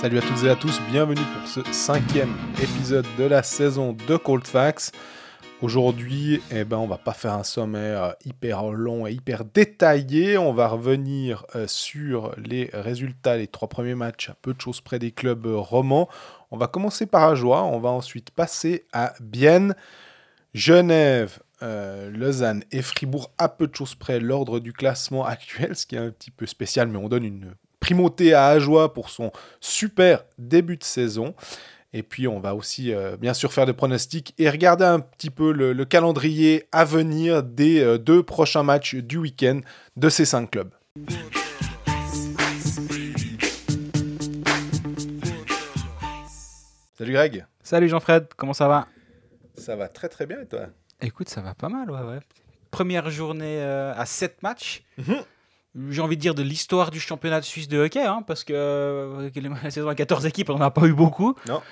Salut à toutes et à tous, bienvenue pour ce cinquième épisode de la saison de Cold Facts. Aujourd'hui, eh ben, on va pas faire un sommaire hyper long et hyper détaillé. On va revenir euh, sur les résultats, les trois premiers matchs, à peu de choses près des clubs romans. On va commencer par Ajoie, on va ensuite passer à Bienne, Genève, euh, Lausanne et Fribourg, à peu de choses près l'ordre du classement actuel, ce qui est un petit peu spécial, mais on donne une primauté à Ajoie pour son super début de saison. Et puis on va aussi euh, bien sûr faire des pronostics et regarder un petit peu le, calendrier à venir des euh, deux prochains matchs du week-end de ces cinq clubs. Salut Greg. Salut Jean-Fred, comment ça va? Ça va très très bien et toi? Écoute, ça va pas mal, ouais, ouais. Première journée euh, à 7 matchs. Mhm j'ai envie de dire, de l'histoire du championnat de Suisse de hockey, hein, parce que euh, la saison à 14 équipes, on n'en a pas eu beaucoup. Non.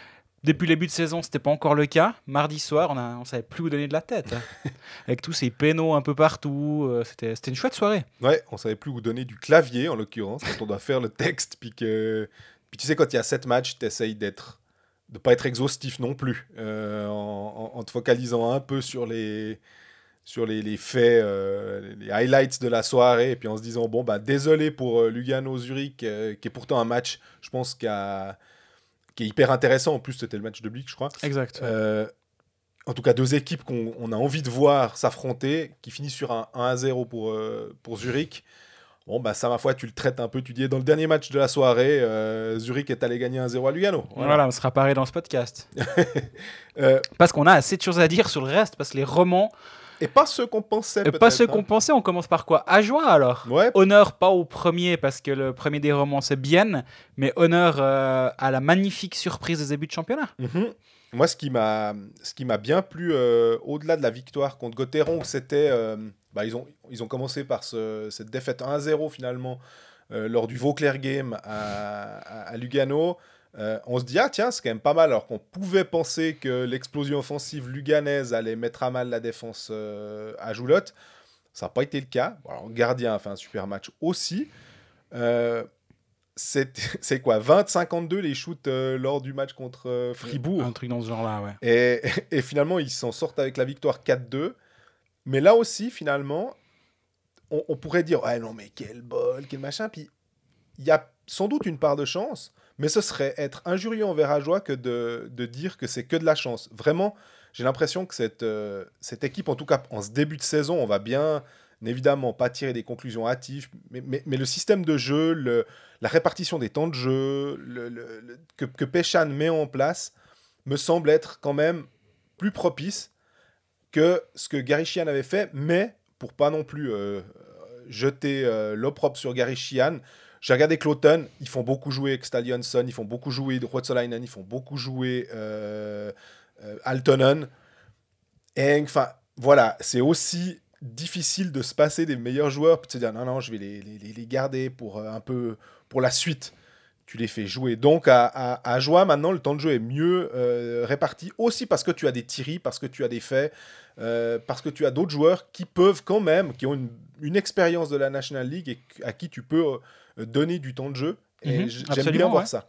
Depuis le début de saison, c'était pas encore le cas. Mardi soir, on ne on savait plus où donner de la tête. Hein. Avec tous ces pénaux un peu partout. Euh, c'était, c'était une chouette soirée. Ouais, on savait plus où donner du clavier, en l'occurrence, quand on doit faire le texte. Puis, que... puis tu sais, quand il y a 7 matchs, tu essayes d'être de pas être exhaustif non plus, euh, en, te focalisant un peu sur les, sur les, faits, euh, les highlights de la soirée, et puis en se disant, bon, bah, désolé pour euh, Lugano-Zurich, euh, qui est pourtant un match, je pense, qui, a, qui est hyper intéressant. En plus, c'était le match de Blick, je crois. Exact. en tout cas, deux équipes qu'on a envie de voir s'affronter, qui finissent sur un 1-0 pour, pour Zurich. Bon, bah, ça, ma foi, tu le traites un peu. Tu dis, dans le dernier match de la soirée, Zurich est allé gagner 1-0 à Lugano. Voilà. on sera paré dans ce podcast. parce qu'on a assez de choses à dire sur le reste, parce que les romans. Et pas ceux qu'on pensait. Et pas ceux qu'on hein. pensait. On commence par quoi? Ajoie alors? Ouais. Honneur pas au premier parce que le premier des romans c'est bien, mais honneur euh, à la magnifique surprise des débuts de championnat. Mhm. Moi, ce qui m'a, ce qui m'a bien plu euh, au-delà de la victoire contre Gauthieron, c'était, euh, bah, ils ont, ils ont commencé par cette défaite 1-0 finalement lors du Vauclair Game à, à Lugano. Euh, on se dit, ah tiens, c'est quand même pas mal, alors qu'on pouvait penser que l'explosion offensive luganaise allait mettre à mal la défense euh, à Joulotte. Ça n'a pas été le cas. Alors, Gardien a fait un super match aussi. Euh, c'est quoi 20-52 les shoots lors du match contre Fribourg. Un truc dans ce genre-là, ouais. Et, et, finalement, ils s'en sortent avec la victoire 4-2. Mais là aussi, finalement, on, on pourrait dire, ouais, non, mais quel bol, quel machin. Puis il y a sans doute une part de chance. Mais ce serait être injurieux envers Ajoie que de, dire que c'est que de la chance. Vraiment, j'ai l'impression que cette, euh, équipe, en tout cas en ce début de saison, on va bien évidemment pas tirer des conclusions hâtives, mais, le système de jeu, la répartition des temps de jeu que, que Péchan met en place me semble être quand même plus propice que ce que Gary Chian avait fait, mais pour pas non plus euh, jeter euh, l'opprobre sur Gary Chian, j'ai regardé Cloton, ils font beaucoup jouer Stallionsson, ils font beaucoup jouer Ruotsalainen, ils font beaucoup jouer euh, euh, Altonen. Et enfin, voilà, c'est aussi difficile de se passer des meilleurs joueurs, puis de se dire non, non, je vais les, les, les garder pour euh, un peu pour la suite. Tu les fais jouer. Donc à, à, à Joie, maintenant, le temps de jeu est mieux réparti, aussi parce que tu as des Thierry, parce que tu as des faits, parce que tu as d'autres joueurs qui peuvent quand même, qui ont une, une expérience de la National League et à qui tu peux donner du temps de jeu. Et mhm, j'aime bien voir ça.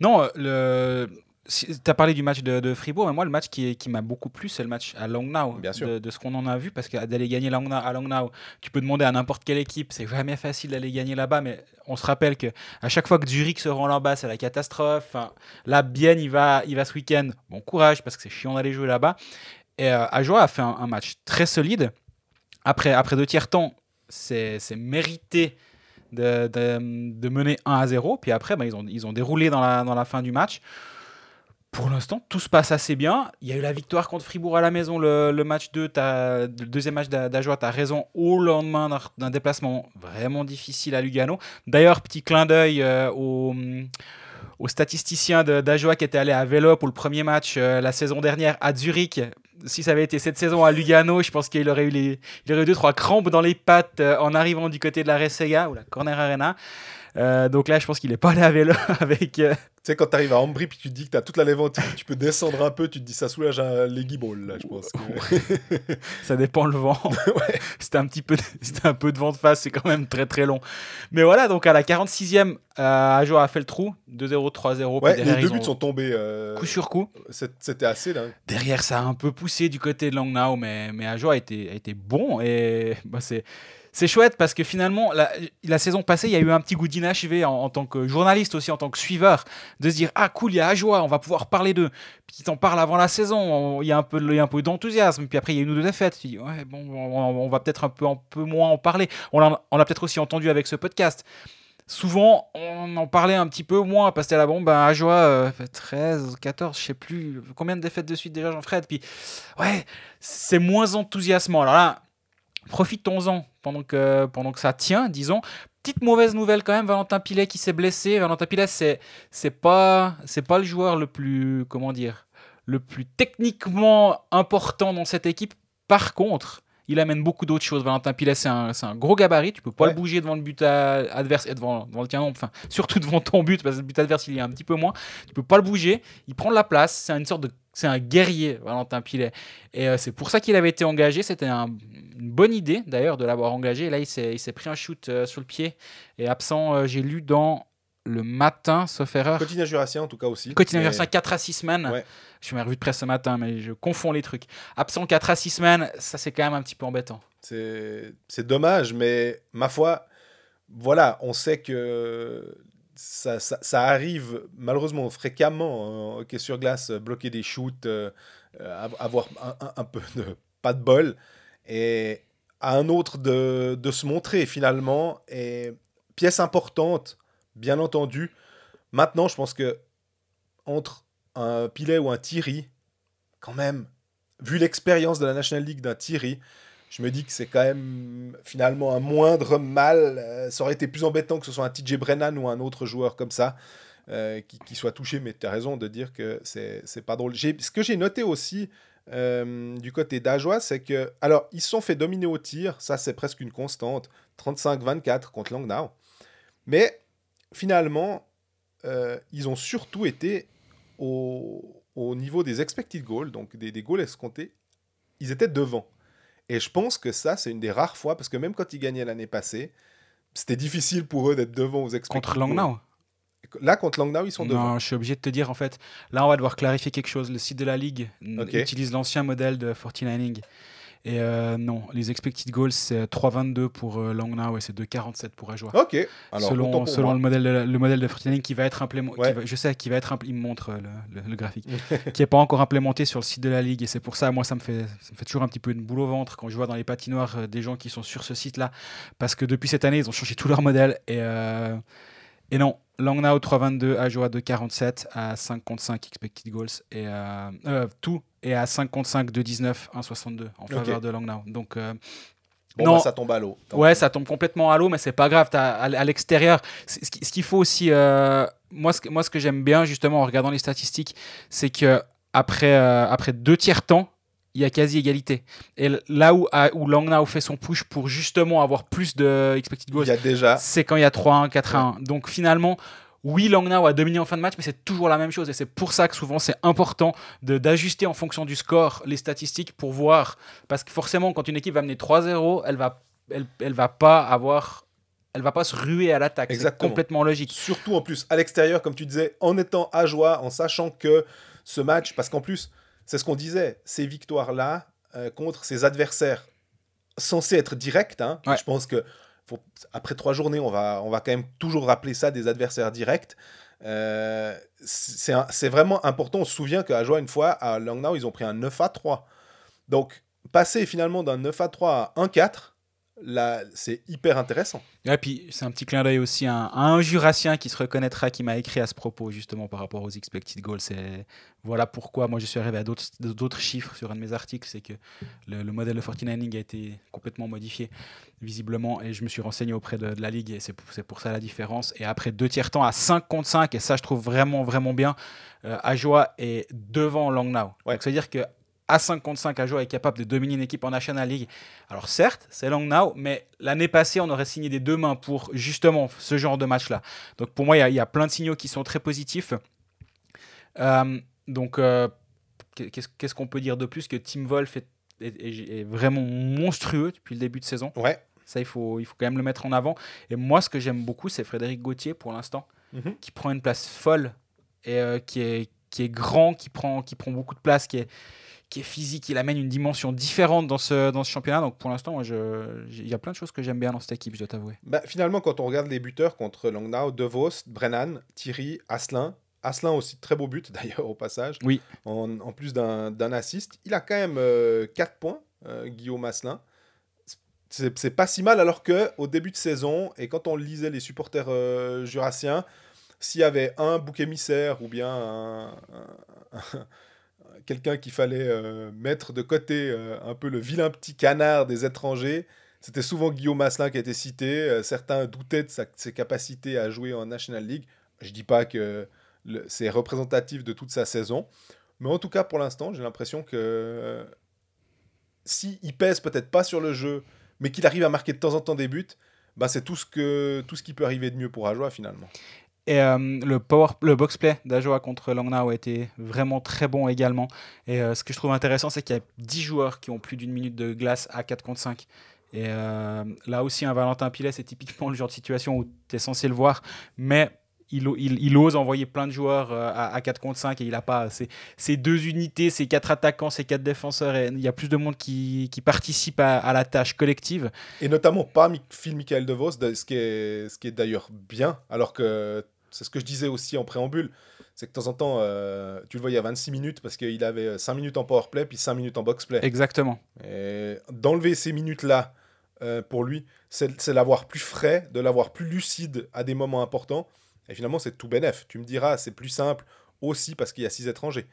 Non, le... tu as parlé du match de, Fribourg, mais moi, le match qui, qui m'a beaucoup plu, c'est le match à Langnau. Bien sûr. De, ce qu'on en a vu, parce que d'aller gagner Langnau, à Langnau, tu peux demander à n'importe quelle équipe, c'est jamais facile d'aller gagner là-bas, mais on se rappelle que à chaque fois que Zurich se rend là-bas, c'est la catastrophe. Enfin, là, bien, il va, il va ce week-end. Bon courage, parce que c'est chiant d'aller jouer là-bas. Et euh, Ajoa a fait un, un, match très solide. Après, après deux tiers temps, c'est mérité de, mener 1 à 0. Puis après, bah, ils, ont, ils ont déroulé dans la, dans la fin du match. Pour l'instant, tout se passe assez bien. Il y a eu la victoire contre Fribourg à la maison, le, match 2, le deuxième match d'Ajoie, tu as raison, au lendemain d'un déplacement vraiment difficile à Lugano. D'ailleurs, petit clin d'œil euh, au, au statisticien d'Ajoa qui était allé à vélo pour le premier match euh, la saison dernière à Zurich si ça avait été cette saison à Lugano, je pense qu'il aurait eu les, il aurait eu deux trois crampes dans les pattes euh, en arrivant du côté de la Resega ou la Corner Arena. Euh, donc là, je pense qu'il est pas allé à vélo avec. euh, Tu sais, quand tu arrives à Ambry puis tu te dis que tu as toute la Levantine, tu peux descendre un peu, tu te dis ça soulage un leggy ball, là, je pense. que- ça dépend le vent. c'était un petit peu, c'était un peu de vent de face, c'est quand même très très long. Mais voilà, donc à la 46e, euh, Ajo a fait le trou, 2-0, 3-0. Ouais, puis les deux buts ont- sont tombés. euh, coup sur coup. C'était assez dingue. Derrière, ça a un peu poussé du côté de Langnau, mais, mais Ajo a été, a été bon. Et bah, c'est, c'est chouette parce que finalement, la, saison passée, il y a eu un petit goût d'inachevé en, tant que journaliste aussi, en tant que suiveur, de se dire Ah, cool, il y a Ajoie, on va pouvoir parler d'eux. Puis t'en parlent avant la saison, on- il y a un peu, il un peu d'enthousiasme. Puis après, il y a une ou deux défaites. Tu dis Ouais, bon, on, va peut-être un peu, un peu moins en parler. On l'a, peut-être aussi entendu avec ce podcast. Souvent, on en parlait un petit peu moins parce que là, bon, ben, fait 13, 14, je sais plus combien de défaites de suite déjà, Jean-Fred? Puis, ouais, c'est moins enthousiasmant. Alors là, profitons-en pendant que, pendant que ça tient, disons. Petite mauvaise nouvelle quand même, Valentin Pilet qui s'est blessé. Valentin Pilet, c'est, c'est pas, c'est pas le joueur le plus, comment dire, le plus techniquement important dans cette équipe. Par contre, il amène beaucoup d'autres choses. Valentin Pilet, c'est un, un gros gabarit. Tu peux pas Ouais. le bouger devant le but adverse et devant, devant le tien, enfin, surtout devant ton but, parce que le but adverse, il y a un petit peu moins. Tu peux pas le bouger. Il prend de la place. C'est une sorte de. C'est un guerrier, Valentin Pilet. Et euh, c'est pour ça qu'il avait été engagé. C'était un- une bonne idée, d'ailleurs, de l'avoir engagé. Et là, il s'est pris un shoot euh, sur le pied. Et absent, euh, j'ai lu dans le matin, sauf erreur. Quotidien Jurassien, en tout cas aussi. Quotidien Mais- Jurassien, 4 à 6 semaines. Ouais. Je suis ma revue de presse ce matin, mais je confonds les trucs. Absent 4 à 6 semaines, ça c'est quand même un petit peu embêtant. C'est dommage, mais ma foi, voilà, on sait que ça, ça- arrive malheureusement fréquemment en hockey sur glace, euh, bloquer des shoots, euh, euh, av- avoir un peu de pas de bol, et à un autre de, de se montrer finalement. Et pièce importante, bien entendu. Maintenant, je pense que entre un Pilet ou un Thierry, quand même, vu l'expérience de la National League d'un Thierry, je me dis que c'est quand même finalement un moindre mal. Euh, ça aurait été plus embêtant que ce soit un TJ Brennan ou un autre joueur comme ça euh, qui, soit touché, mais tu as raison de dire que c'est c'est pas drôle. Ce que j'ai noté aussi euh, du côté d'Ajoie, c'est que. Alors, ils se sont fait dominer au tir, ça c'est presque une constante 35-24 contre Langnau. Mais finalement, ils ont surtout été au, au niveau des expected goals, donc des, des goals escomptés, ils étaient devant. Et je pense que ça, c'est une des rares fois, parce que même quand ils gagnaient l'année passée, c'était difficile pour eux d'être devant aux expected Contre. Langnau. Là, contre Langnau, ils sont devant. Non, je suis obligé de te dire en fait. Là, on va devoir clarifier quelque chose. Le site de la ligue utilise l'ancien modèle de 49ing. Et euh, non, les expected goals, c'est 3,22 pour euh, Langnau et c'est 2,47 pour Ajoie. Ok. Alors, selon le modèle de, la- le modèle de 49ing qui va être implémenté. Ouais. je sais, qui va être il me montre euh, le, le- le graphique. qui n'est pas encore implémenté sur le site de la ligue. Et c'est pour ça, moi, ça me, fait, ça me fait toujours un petit peu une boule au ventre quand je vois dans les patinoires euh, des gens qui sont sur ce site-là. Parce que depuis cette année, ils ont changé tout leur modèle. Et, et non, Langnau 3,22, Ajoa 2,47 à 5 contre 5 expected goals. Et tout est à 5 contre 5 de 19, 1,62 en faveur Ok. de Langnau. Donc. euh, Bon, Non. bah, ça tombe à l'eau. Ouais, ça tombe complètement à l'eau, mais c'est pas grave. t'as- à, à l'extérieur, ce qui- ce qu'il faut aussi, euh, moi, ce que, moi, ce que j'aime bien justement en regardant les statistiques, c'est que après, euh, après deux tiers temps, il y a quasi égalité. Et là où, à- où Langnau fait son push pour justement avoir plus de expected goals, c'est quand il y a 3-1, 4-1. Donc finalement, oui, Langnau a dominé en fin de match, mais c'est toujours la même chose. Et c'est pour ça que souvent, c'est important d'ajuster en fonction du score les statistiques pour voir. Parce que forcément, quand une équipe va mener 3-0, elle va, elle, elle va pas avoir. Elle va pas se ruer à l'attaque. C'est complètement logique. Surtout en plus à l'extérieur, comme tu disais, en étant à joie, en sachant que ce match, parce qu'en plus, c'est ce qu'on disait, ces victoires-là euh, contre ces adversaires censés être directs, hein, Ouais. je pense que après trois journées, on va, on va quand même toujours rappeler ça des adversaires directs. Euh, c'est vraiment important. On se souvient qu'à Joie, une fois, à Langnau, ils ont pris un 9 à 3. Donc, passer finalement d'un 9 à 3 à 1-4, là, c'est hyper intéressant. Et puis, c'est un petit clin d'œil aussi à un, à un jurassien qui se reconnaîtra, qui m'a écrit à ce propos, justement, par rapport aux expected goals. C'est voilà pourquoi moi je suis arrivé à d'autres chiffres sur un de mes articles. C'est que le, le modèle de 49ing a été complètement modifié, visiblement, et je me suis renseigné auprès de, de la ligue, et c'est pour, c'est pour ça la différence. Et après deux tiers temps à 5 contre 5, et ça, je trouve vraiment, vraiment bien, euh, Ajoa est devant Langnau. Ouais. Donc, c'est-à-dire que à 5 contre 5 à jouer est capable de dominer une équipe en National League. Alors certes, c'est long now, mais l'année passée, on aurait signé des deux mains pour justement ce genre de match-là. Donc pour moi, il y, a plein de signaux qui sont très positifs. Euh, donc euh, qu'est-ce qu'on peut dire de plus que Tim Wolf est, est, vraiment monstrueux depuis le début de saison? Ouais. Ça, il faut, il faut quand même le mettre en avant. Et moi, ce que j'aime beaucoup, c'est Frédéric Gauthier pour l'instant, mhm. qui prend une place folle et euh, qui, est, qui est grand, qui prend, qui prend beaucoup de place, qui est, qui est physique, il amène une dimension différente dans ce, dans ce championnat. Donc pour l'instant, il y a plein de choses que j'aime bien dans cette équipe, je dois t'avouer. Bah, finalement, quand on regarde les buteurs contre Langnau, De Vos, Brennan, Thierry, Asselin, Asselin aussi, très beau but d'ailleurs au passage. Oui. En, en plus d'un assist. Il a quand même 4 euh, points, euh, Guillaume Asselin. C'est pas si mal alors que au début de saison, et quand on lisait les supporters euh, jurassiens, s'il y avait un bouc émissaire ou bien quelqu'un qu'il fallait euh, mettre de côté euh, un peu le vilain petit canard des étrangers, c'était souvent Guillaume Masselin qui a été cité. Euh, certains doutaient de ses capacités à jouer en National League. Je dis pas que c'est représentatif de toute sa saison, mais en tout cas pour l'instant, j'ai l'impression que s'il il pèse peut-être pas sur le jeu, mais qu'il arrive à marquer de temps en temps des buts, bah c'est tout ce qui peut arriver de mieux pour Ajoa finalement. Et euh, le, power, le box-play d'Ajoa contre Langnau a été vraiment très bon également. Et euh, ce que je trouve intéressant, c'est qu'il y a 10 joueurs qui ont plus d'une minute de glace à 4 contre 5. Et euh, là aussi, un Valentin Pilet, c'est typiquement le genre de situation où tu es censé le voir. Mais il, ose envoyer plein de joueurs à, 4 contre 5 et il n'a pas ces, deux unités, ces quatre attaquants, ces quatre défenseurs. Et il y a plus de monde qui, participe à, à, la tâche collective. Et notamment pas Phil Michael DeVos, ce qui est, ce qui est d'ailleurs bien, alors que c'est ce que je disais aussi en préambule. C'est que de temps en temps, euh, tu le vois, il y a 26 minutes parce qu'il avait 5 minutes en powerplay puis 5 minutes en boxplay. Exactement. Et d'enlever ces minutes-là, euh, pour lui, c'est l'avoir plus frais, de l'avoir plus lucide à des moments importants. Et finalement, c'est tout bénef. Tu me diras, c'est plus simple aussi parce qu'il y a 6 étrangers.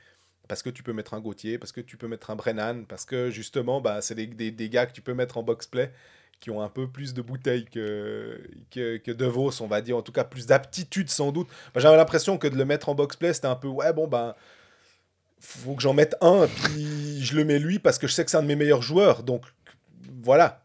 Parce que tu peux mettre un Gauthier, parce que tu peux mettre un Brennan, parce que justement, bah, c'est des, des, des, gars que tu peux mettre en boxplay qui ont un peu plus de bouteilles que, que, que De Vos, on va dire, en tout cas plus d'aptitude sans doute. J'avais l'impression que de le mettre en box-play, c'était un peu, ouais, bon, ben, faut que j'en mette un, puis je le mets lui parce que je sais que c'est un de mes meilleurs joueurs. Donc voilà,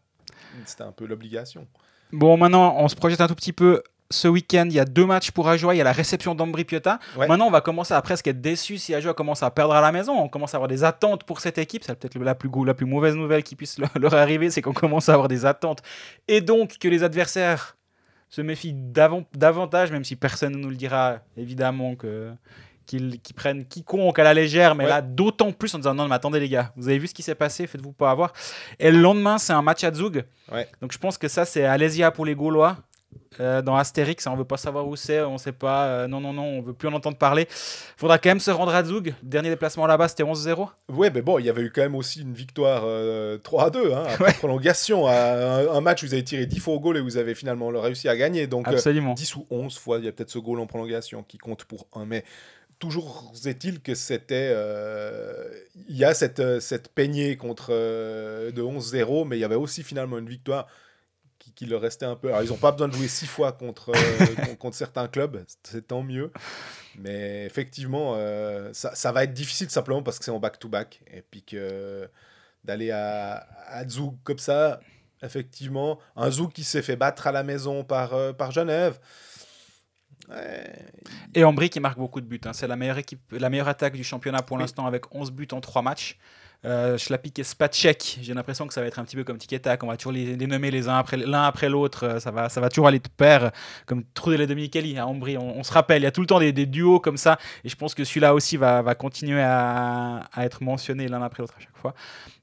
c'était un peu l'obligation. Bon, maintenant, on se projette un tout petit peu ce week-end, il y a deux matchs pour Ajoa. Il y a la réception d'Ambri Piotta. Maintenant, on va commencer à presque être déçu si Ajoa commence à perdre à la maison. On commence à avoir des attentes pour cette équipe. C'est peut-être la plus, la plus mauvaise nouvelle qui puisse leur arriver, c'est qu'on commence à avoir des attentes. Et donc que les adversaires se méfient davantage, même si personne ne nous le dira, évidemment, que qu'ils prennent quiconque à la légère, mais là d'autant plus en disant non mais attendez les gars, vous avez vu ce qui s'est passé, faites-vous pas avoir. Et le lendemain c'est un match à Zug, donc je pense que ça c'est Alésia pour les Gaulois. Euh, dans Astérix, on veut pas savoir où c'est, on sait pas, euh, non, non, non, on veut plus en entendre parler. Faudra quand même se rendre à Zug. Dernier déplacement là-bas, c'était 11-0. Ouais, mais bon, il y avait eu quand même aussi une victoire 3 euh, 2, hein, après prolongation, un, match où vous avez tiré 10 fois au goal et vous avez finalement réussi à gagner. Donc Absolument. 10 ou 11 fois, il y a peut-être ce goal en prolongation qui compte pour un. Mais toujours est-il que c'était. Il y a cette, cette peignée contre de 11-0, mais il y avait aussi finalement une victoire qu'il leur restait un peu. Alors, ils n'ont pas besoin de jouer six fois contre, euh, contre certains clubs, c'est tant mieux. Mais effectivement, euh, ça, ça, va être difficile simplement parce que c'est en back-to-back. Et puis que d'aller à, à comme ça, effectivement, un Zug qui s'est fait battre à la maison par, euh, par Genève. Et Ambry qui marque beaucoup de buts. Hein. C'est la meilleure, équipe, la meilleure attaque du championnat pour l'instant avec 11 buts en 3 matchs. Euh, Schlapik et Spacek, j'ai l'impression que ça va être un petit peu comme Tic Tac, on va toujours les, nommer les uns après l'un après l'autre, euh, ça va, ça va toujours aller de pair, comme Trudel et Dominicali à Ambry, on, se rappelle, il y a tout le temps des, duos comme ça, et je pense que celui-là aussi va, va continuer à, à, être mentionné l'un après l'autre à chaque fois.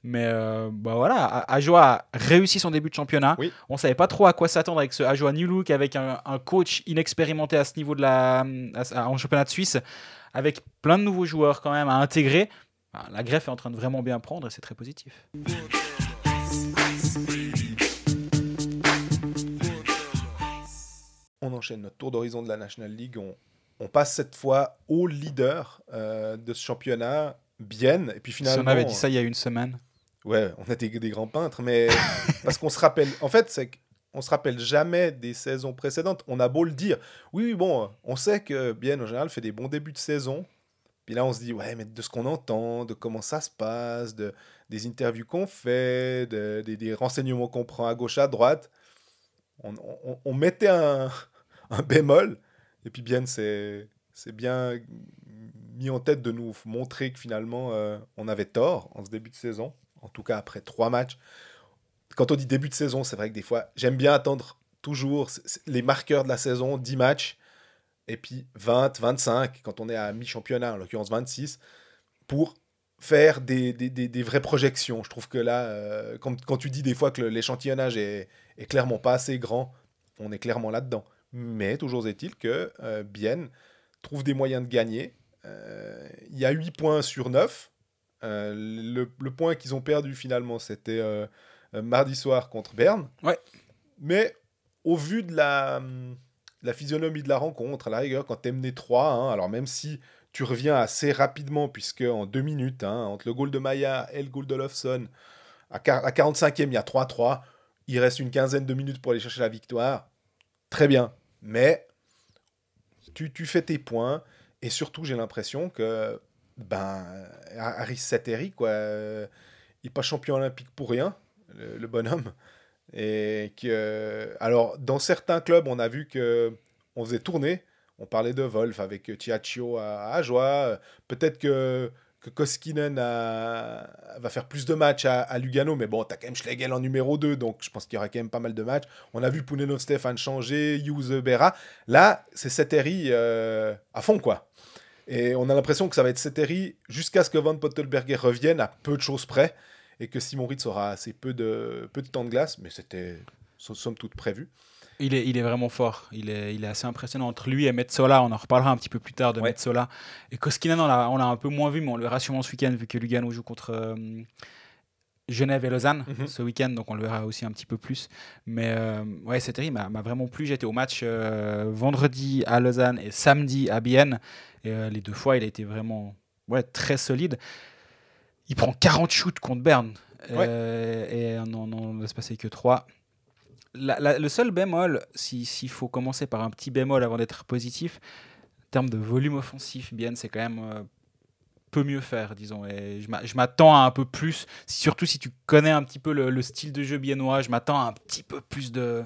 Mais euh, bah voilà, Ajoa a réussi son début de championnat. On savait pas trop à quoi s'attendre avec ce Ajoa New Look, avec un, un, coach inexpérimenté à ce niveau de la, en championnat de Suisse, avec plein de nouveaux joueurs quand même à intégrer. La greffe est en train de vraiment bien prendre et c'est très positif. On enchaîne notre tour d'horizon de la National League. On, passe cette fois au leader euh, de ce championnat, Bien. Et puis finalement. Si on avait dit ça il y a une semaine. Ouais, on a des, des grands peintres, mais parce qu'on se rappelle. En fait, c'est qu'on se rappelle jamais des saisons précédentes. On a beau le dire. Oui, oui, bon, on sait que Bien en général fait des bons débuts de saison, Puis là, on se dit, ouais, mais de ce qu'on entend, de comment ça se passe, de, des interviews qu'on fait, de, des, renseignements qu'on prend à gauche, à droite, on, mettait un, bémol. Et puis bien, c'est bien mis en tête de nous montrer que finalement, euh, on avait tort en ce début de saison. En tout cas, après trois matchs. Quand on dit début de saison, c'est vrai que des fois, j'aime bien attendre toujours les marqueurs de la saison, 10 matchs et puis 20, 25, quand on est à mi-championnat, en l'occurrence 26, pour faire des, des, des, vraies projections. Je trouve que là, euh, quand, quand, tu dis des fois que l'échantillonnage est, est, clairement pas assez grand, on est clairement là-dedans. Mais toujours est-il que euh, Bienne trouve des moyens de gagner. Euh, il y a 8 points sur 9. Le, le, point qu'ils ont perdu finalement, c'était mardi soir contre Berne. Ouais. Mais au vu de la la physionomie de la rencontre, à la rigueur, quand t'es mené 3, hein, alors même si tu reviens assez rapidement, puisque en deux minutes, hein, entre le goal de Maya et le goal de Lofson, à, 45e, il y a 3-3, il reste une quinzaine de minutes pour aller chercher la victoire. Très bien, mais tu, fais tes points, et surtout, j'ai l'impression que ben, Harris Sateri, quoi, il n'est pas champion olympique pour rien, le bonhomme. Et que, alors, dans certains clubs, on a vu que on faisait tourner. On parlait de Wolf avec Tiaccio à, Ajoie. Peut-être que, Koskinen va faire plus de matchs à, Lugano, mais bon, tu as quand même Schlegel en numéro 2, donc je pense qu'il y aura quand même pas mal de matchs. On a vu Pounenov Stéphane changer, Hughes Berra. Là, c'est Seteri euh, à fond, quoi. Et on a l'impression que ça va être Seteri jusqu'à ce que Van Pottelberger revienne à peu de choses près et que Simon Ritz aura assez peu de, peu de temps de glace, mais c'était somme toute prévu. Il est, il est vraiment fort. Il est, il est assez impressionnant. Entre lui et Metzola, on en reparlera un petit peu plus tard de Metzola. Et Koskinen, on l'a, un peu moins vu, mais on le verra sûrement ce week-end, vu que Lugano joue contre euh, Genève et Lausanne mhm. ce week-end, donc on le verra aussi un petit peu plus. Mais euh, ouais, cette série m'a, vraiment plu. J'étais au match euh, vendredi à Lausanne et samedi à Bienne. Et les deux fois, il a été vraiment ouais, très solide il prend 40 shoots contre Berne. Euh, et non, non, ne va se passer que 3. le seul bémol, s'il faut commencer par un petit bémol avant d'être positif, en termes de volume offensif, bien, c'est quand même euh, peu mieux faire, disons. Et je m'attends à un peu plus, surtout si tu connais un petit peu le, style de jeu biennois, je m'attends à un petit peu plus de,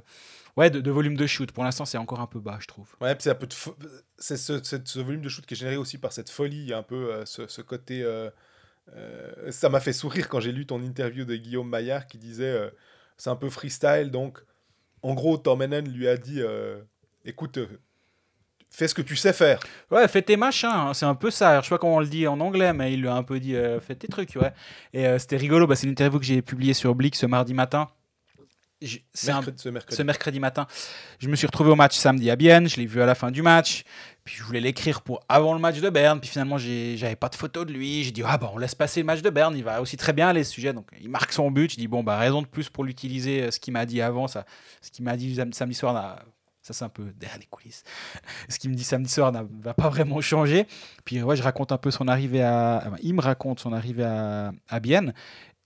ouais, de, volume de shoot. Pour l'instant, c'est encore un peu bas, je trouve. Ouais, c'est un peu c'est ce, volume de shoot qui est généré aussi par cette folie, un peu euh, ce, côté. Euh, ça m'a fait sourire quand j'ai lu ton interview de Guillaume Maillard qui disait euh, c'est un peu freestyle. Donc, en gros, Tormenen lui a dit euh, écoute, fais ce que tu sais faire. Ouais, fais tes machins, hein, c'est un peu ça. je sais pas comment on le dit en anglais, mais il lui a un peu dit fais tes trucs, ouais. Et c'était rigolo, bah, c'est une interview que j'ai publiée sur Blick ce mardi matin ce, mercredi. matin. Je me suis retrouvé au match samedi à Bienne, je l'ai vu à la fin du match. Puis je voulais l'écrire pour avant le match de Berne. Puis finalement, j'avais pas de photo de lui. J'ai dit, ah bon, on laisse passer le match de Berne. Il va aussi très bien aller ce sujet. Donc il marque son but. Je dis, bon, bah raison de plus pour l'utiliser. Euh, ce qu'il m'a dit avant, ça, ce qu'il m'a dit samedi soir, ça c'est un peu derrière les coulisses. Ce qu'il me dit samedi soir ne va pas vraiment changer. Puis ouais, je raconte un peu son arrivée à. il me raconte son arrivée à, à Bienne.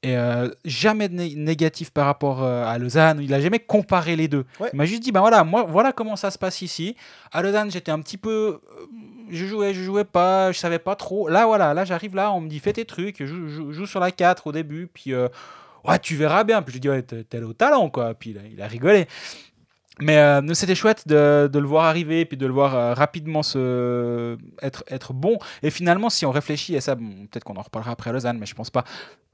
Et euh, jamais de négatif par rapport euh, à Lausanne. Il a jamais comparé les deux. Il m'a juste dit, ben voilà, moi, voilà comment ça se passe ici. À Lausanne, j'étais un petit peu, euh, je jouais, je jouais pas, je savais pas trop. Là, voilà, là, j'arrive là, on me dit, fais tes trucs, joue, joue, sur la 4 au début, puis ouais, tu verras bien. Puis je dis, ouais, t'es au talent, quoi. Puis il a rigolé. Mais euh, c'était chouette de, de, le voir arriver, puis de le voir euh, rapidement se, être, être bon. Et finalement, si on réfléchit, et ça, peut-être qu'on en reparlera après Lausanne, mais je pense pas.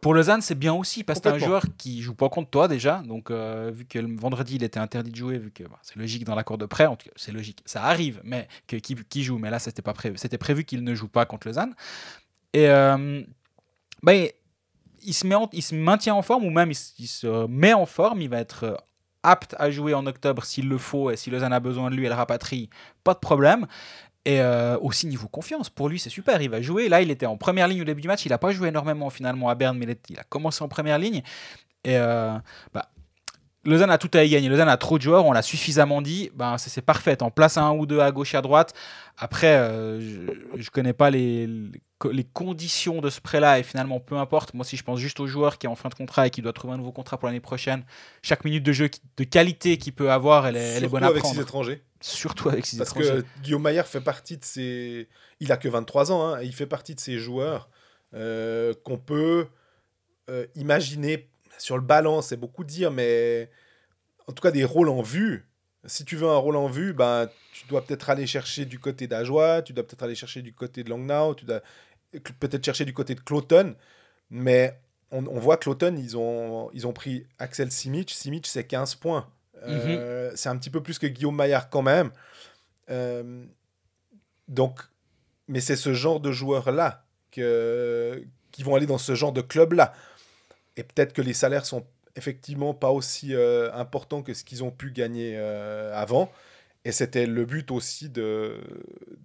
Pour Lausanne, c'est bien aussi, parce que c'est un joueur qui joue pas contre toi déjà. Donc, euh, vu que le vendredi, il était interdit de jouer, vu que bah, c'est logique dans l'accord de prêt, en tout cas, c'est logique, ça arrive, mais que, qui, qui joue. Mais là, c'était pas prévu. C'était prévu qu'il ne joue pas contre Lausanne. Et ben, il, se met il se maintient en forme, ou même il, il se met en forme, il va être apte à jouer en octobre s'il le faut et si Lausanne a besoin de lui, elle rapatrie, pas de problème. Et euh, aussi niveau confiance, pour lui c'est super, il va jouer. Là il était en première ligne au début du match, il n'a pas joué énormément finalement à Berne, mais il a commencé en première ligne. Et euh, bah, Lausanne a tout à y gagner. Lausanne a trop de joueurs, on l'a suffisamment dit. Ben, c'est parfait. En place un ou deux à gauche et à droite. Après, euh, je ne connais pas les, les, conditions de ce prêt-là et finalement, peu importe. Moi, si je pense juste au joueur qui est en fin de contrat et qui doit trouver un nouveau contrat pour l'année prochaine, chaque minute de jeu de qualité qu'il peut avoir, elle est, elle est bonne à avec prendre. étrangers. surtout avec ses Parce étrangers. que Guillaume Maillard fait partie de ces. Il a que 23 ans, hein, et il fait partie de ces joueurs euh, qu'on peut euh, imaginer sur le ballon, c'est beaucoup dire, mais en tout cas des rôles en vue. Si tu veux un rôle en vue, ben, tu dois peut-être aller chercher du côté d'Ajoie, tu dois peut-être aller chercher du côté de Langnau, tu dois peut-être chercher du côté de Cloton, mais on, on voit que Cloton, ils ont, ils ont pris Axel Simic. Simic, c'est 15 points. Euh, C'est un petit peu plus que Guillaume Maillard quand même. Euh, donc, mais c'est ce genre de joueurs-là que, qui vont aller dans ce genre de club-là. Et peut-être que les salaires sont effectivement pas aussi euh, importants que ce qu'ils ont pu gagner euh, avant. Et c'était le but aussi de,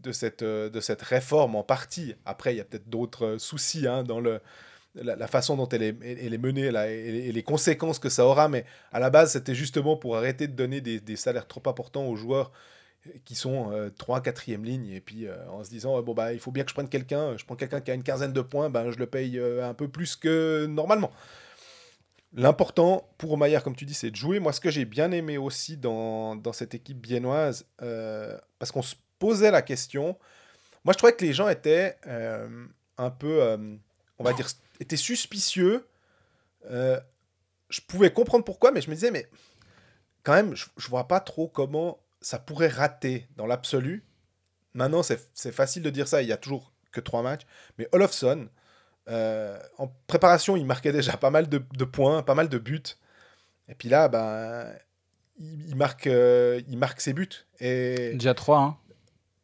de, cette, euh, de cette réforme en partie. Après, il y a peut-être d'autres soucis hein, dans le, la, façon dont elle est, elle est menée là, et, les conséquences que ça aura. Mais à la base, c'était justement pour arrêter de donner des salaires trop importants aux joueurs qui sont euh, 3 4e ligne et puis euh, en se disant bon bah il faut bien que je prenne quelqu'un je prends quelqu'un qui a une quinzaine de points ben je le paye euh, un peu plus que normalement. L'important pour Maillard comme tu dis c'est de jouer. Moi ce que j'ai bien aimé aussi dans, dans cette équipe biennoise euh, parce qu'on se posait la question moi je trouvais que les gens étaient un peu on va dire étaient suspicieux. Je pouvais comprendre pourquoi mais je me disais mais quand même je, je vois pas trop comment ça pourrait rater dans l'absolu. Maintenant, c'est facile de dire ça, il y a toujours que trois matchs. Mais Olofsson, euh, en préparation, il marquait déjà pas mal de, de points, pas mal de buts. Et puis là, ben, il, il marque, euh, il marque ses buts. Et... Déjà 3, hein.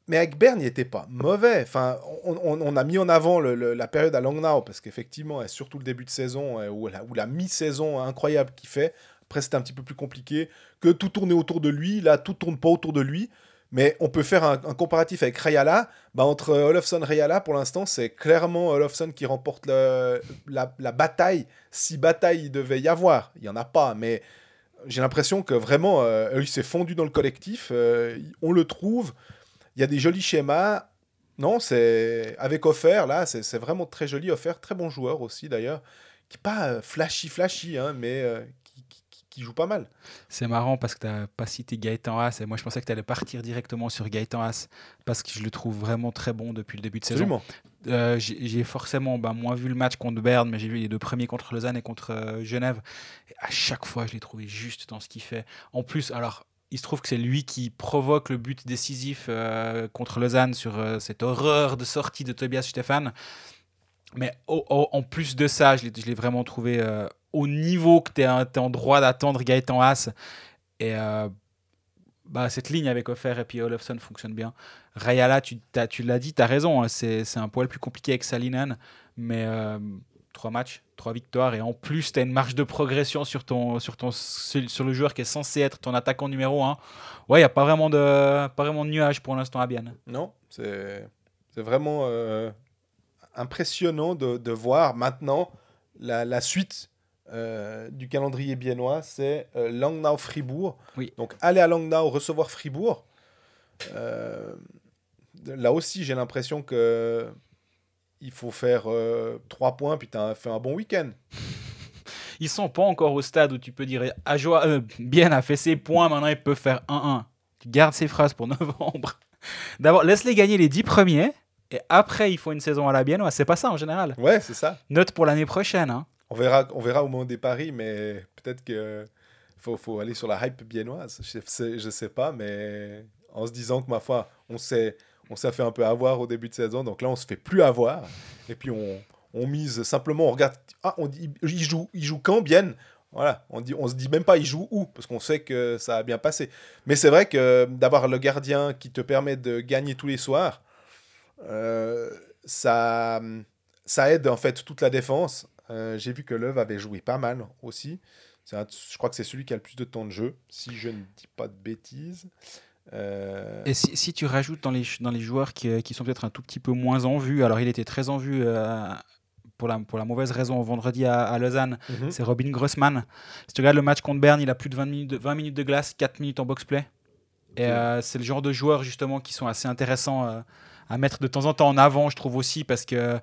Mais avec Berne, il n'était pas mauvais. Enfin, on, on- on a mis en avant le- le- la période à Langnau parce qu'effectivement, et surtout le début de saison ou la, la mi-saison incroyable qu'il fait. Après, c'était un petit peu plus compliqué que tout tournait autour de lui. Là, tout tourne pas autour de lui. Mais on peut faire un, comparatif avec Rayala. Bah, entre Olofsson et Rayala, pour l'instant, c'est clairement Olofsson qui remporte le- la, la bataille. Si bataille il devait y avoir, il y en a pas. Mais j'ai l'impression que vraiment, euh, il s'est fondu dans le collectif. euh, on le trouve. Il y a des jolis schémas. Non, c'est avec Offert, là, c'est vraiment très joli. Offert, très bon joueur aussi d'ailleurs. Qui n'est pas euh, flashy, flashy, hein, mais euh, qui, joue pas mal. C'est marrant parce que tu n'as pas cité Gaëtan Haas. Et moi, je pensais que tu allais partir directement sur Gaëtan Haas parce que je le trouve vraiment très bon depuis le début de saison. Euh, j'ai forcément bah, moins vu le match contre Berne, mais j'ai vu les deux premiers contre Lausanne et contre euh, Genève. Et à chaque fois, je l'ai trouvé juste dans ce qu'il fait. En plus, alors, il se trouve que c'est lui qui provoque le but décisif euh, contre Lausanne sur euh, cette horreur de sortie de Tobias Stefan. Mais au- au- en plus de ça, je l'ai je l'ai vraiment trouvé euh, au niveau que tu es, en droit d'attendre Gaëtan Haas. Et euh, bah, cette ligne avec Offer et puis Olofsson fonctionne bien. Rayala, tu, l'as dit, tu as raison, hein, c'est un poil plus compliqué avec Salinen, mais euh, trois matchs, trois victoires, et en plus, tu as une marge de progression sur, ton, sur, ton, sur le joueur qui est censé être ton attaquant numéro 1. Ouais, il n'y a pas vraiment, de, pas vraiment de nuages pour l'instant à. Non, c'est c'est vraiment euh, impressionnant de, de voir maintenant la, la suite euh, du calendrier biennois. C'est euh, Langnau-Fribourg. Oui. Donc aller à Langnau, recevoir Fribourg. Euh, là aussi, j'ai l'impression que il faut faire euh, trois points, puis tu as fait un bon week-end. Ils sont pas encore au stade où tu peux dire Ajoa, euh, Bienne a fait ses points, maintenant ils peuvent faire 1-1. Tu gardes ces phrases pour novembre. D'abord, laisse-les gagner les 10 premiers, et après, il faut une saison à la Bienne. Ouais, c'est pas ça en général. Ouais, c'est ça. Note pour l'année prochaine. hein. On verra, on verra au moment des paris, mais peut-être que faut, faut aller sur la hype biennoise. Je sais, je sais pas, mais en se disant que ma foi, on s'est, on s'est fait un peu avoir au début de saison, donc là on se fait plus avoir. Et puis on, on mise simplement, on regarde, ah, on dit, il joue, il joue quand bien. Voilà, on dit, on se dit même pas il joue où, parce qu'on sait que ça a bien passé. Mais c'est vrai que d'avoir le gardien qui te permet de gagner tous les soirs, euh, ça, ça aide en fait toute la défense. Euh, J'ai vu que Love avait joué pas mal aussi. Un- je crois que c'est celui qui a le plus de temps de jeu, si je ne dis pas de bêtises. Euh, Et si, si tu rajoutes dans les, ch- dans les joueurs qui, euh, qui sont peut-être un tout petit peu moins en vue, alors il était très en vue euh, pour, la, pour la mauvaise raison vendredi à, à Lausanne, mhm. c'est Robin Grossman. Si tu regardes le match contre Berne, il a plus de 20 minutes de, 20 minutes de glace, 4 minutes en box-play. Et euh, c'est le genre de joueurs justement qui sont assez intéressants à mettre de temps en temps en avant, je trouve aussi, parce que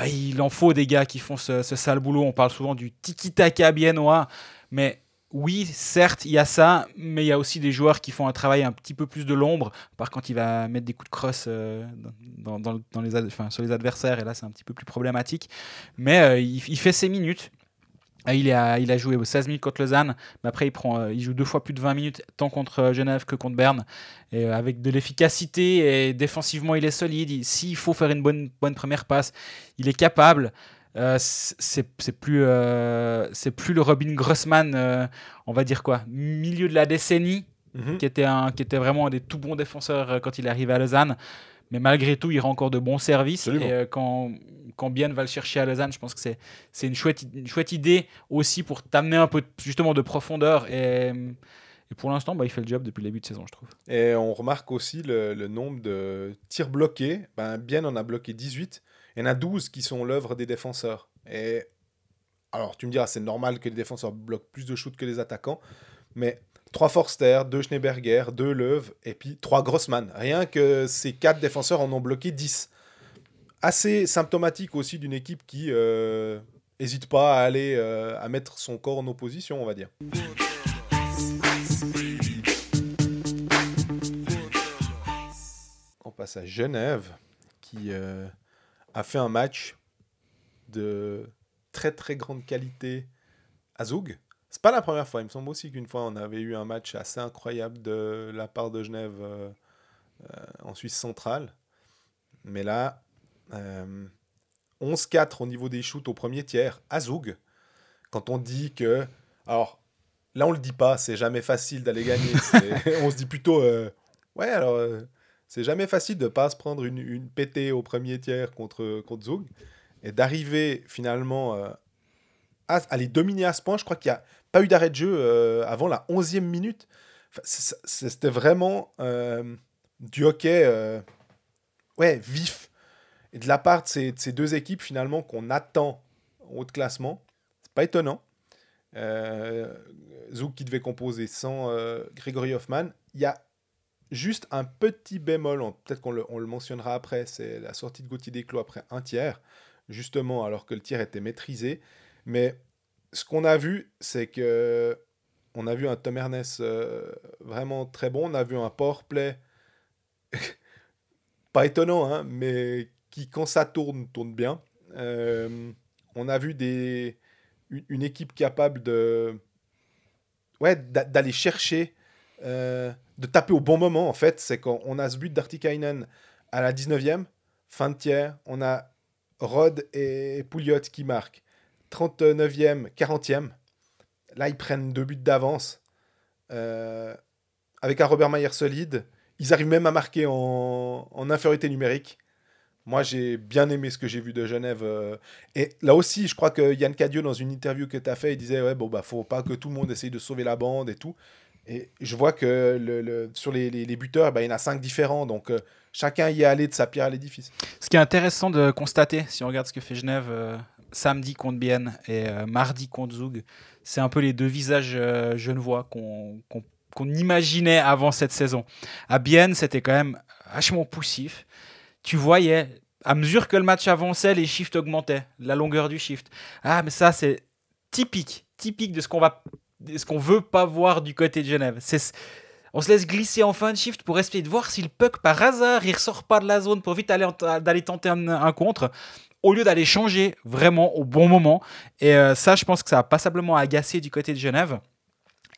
bah, il en faut des gars qui font ce, sale boulot. On parle souvent du tiki-taka biennois, mais oui, certes, il y a ça, mais il y a aussi des joueurs qui font un travail un petit peu plus de l'ombre. Par contre, il va mettre des coups de crosse euh, dans, les, sur les adversaires, et là, c'est un petit peu plus problématique. Mais euh, il, fait ses minutes. Il a, il a joué 16 minutes contre Lausanne, mais après il, prend, il joue deux fois plus de 20 minutes, tant contre Genève que contre Berne. Et avec de l'efficacité, et défensivement il est solide. S'il faut faire une bonne, bonne première passe, il est capable. Euh, c'est plus, euh, le Robin Grossman, euh, on va dire quoi, milieu de la décennie, mhm. qui, était un, qui était vraiment un des tout bons défenseurs quand il est arrivé à Lausanne. Mais malgré tout, il rend encore de bons services. Et quand, quand Bien va le chercher à Lausanne, je pense que c'est une chouette, chouette idée aussi pour t'amener un peu justement de profondeur. Et, pour l'instant, bah, il fait le job depuis le début de saison, je trouve. Et on remarque aussi le, le nombre de tirs bloqués. Ben, Bien en a bloqué 18. Il y en a 12 qui sont l'œuvre des défenseurs. Et alors, tu me diras, c'est normal que les défenseurs bloquent plus de shoots que les attaquants, mais 3 Forster, 2 Schneeberger, 2 Leuve, et puis 3 Grossman. Rien que ces 4 défenseurs en ont bloqué 10. Assez symptomatique aussi d'une équipe qui n'hésite euh, pas à aller euh, à mettre son corps en opposition, on va dire. On passe à Genève, qui euh, a fait un match de très très grande qualité à Zoug. C'est pas la première fois, il me semble aussi qu'une fois on avait eu un match assez incroyable de la part de Genève en Suisse centrale. Mais là, 11-4 euh, au niveau des shoots au premier tiers à Zoug. Quand on dit que. Alors, là on le dit pas, c'est jamais facile d'aller gagner. on se dit plutôt. ouais, alors c'est jamais facile de pas se prendre une, une pétée au premier tiers contre, contre Zug et d'arriver finalement euh, à, les dominer à ce point. Je crois qu'il n'y a pas eu d'arrêt de jeu euh, avant la 11e minute. C'était vraiment euh, du hockey ouais, vif. Et de la part de ces, deux équipes finalement qu'on attend en haut de classement, c'est pas étonnant. Zouk qui devait composer sans Grégory Hoffman. Il y a Juste un petit bémol, peut-être qu'on le, le, mentionnera après, c'est la sortie de Gauthier Desclos après un tiers, justement alors que le tiers était maîtrisé. Mais ce qu'on a vu, c'est que on a vu un Tom Ernest euh, vraiment très bon, on a vu un power play pas étonnant, hein, mais qui quand ça tourne, tourne bien. Euh, on a vu des, une, équipe capable de ouais, d'aller chercher euh, de taper au bon moment, en fait. C'est quand on a ce but d'Artikainen à la 19e, fin de tiers. On a Rod et Pouliot qui marquent. 39e, 40e. Là, ils prennent deux buts d'avance. Euh, avec un Robert Mayer solide. Ils arrivent même à marquer en, en infériorité numérique. Moi, j'ai bien aimé ce que j'ai vu de Genève. Euh. Et là aussi, je crois que Yann Cadio, dans une interview que tu as fait, il disait Ouais, bon, bah, faut pas que tout le monde essaye de sauver la bande et tout. Et je vois que le, sur les, les, buteurs, bah, il y en a cinq différents. Donc, euh, chacun y est allé de sa pierre à l'édifice. Ce qui est intéressant de constater, si on regarde ce que fait Genève euh, samedi contre Bienne et mardi contre Zug, c'est un peu les deux visages genevois qu'on imaginait avant cette saison. À Bienne, c'était quand même vachement poussif. Tu voyais, à mesure que le match avançait, les shifts augmentaient, la longueur du shift. Ah, mais ça, c'est typique, typique de ce qu'on va ce qu'on veut pas voir du côté de Genève. C'est on se laisse glisser en fin de shift pour essayer de voir si le par hasard il ressort pas de la zone pour vite aller d'aller tenter un, contre au lieu d'aller changer vraiment au bon moment. Et euh, ça, je pense que ça a passablement agacé du côté de Genève.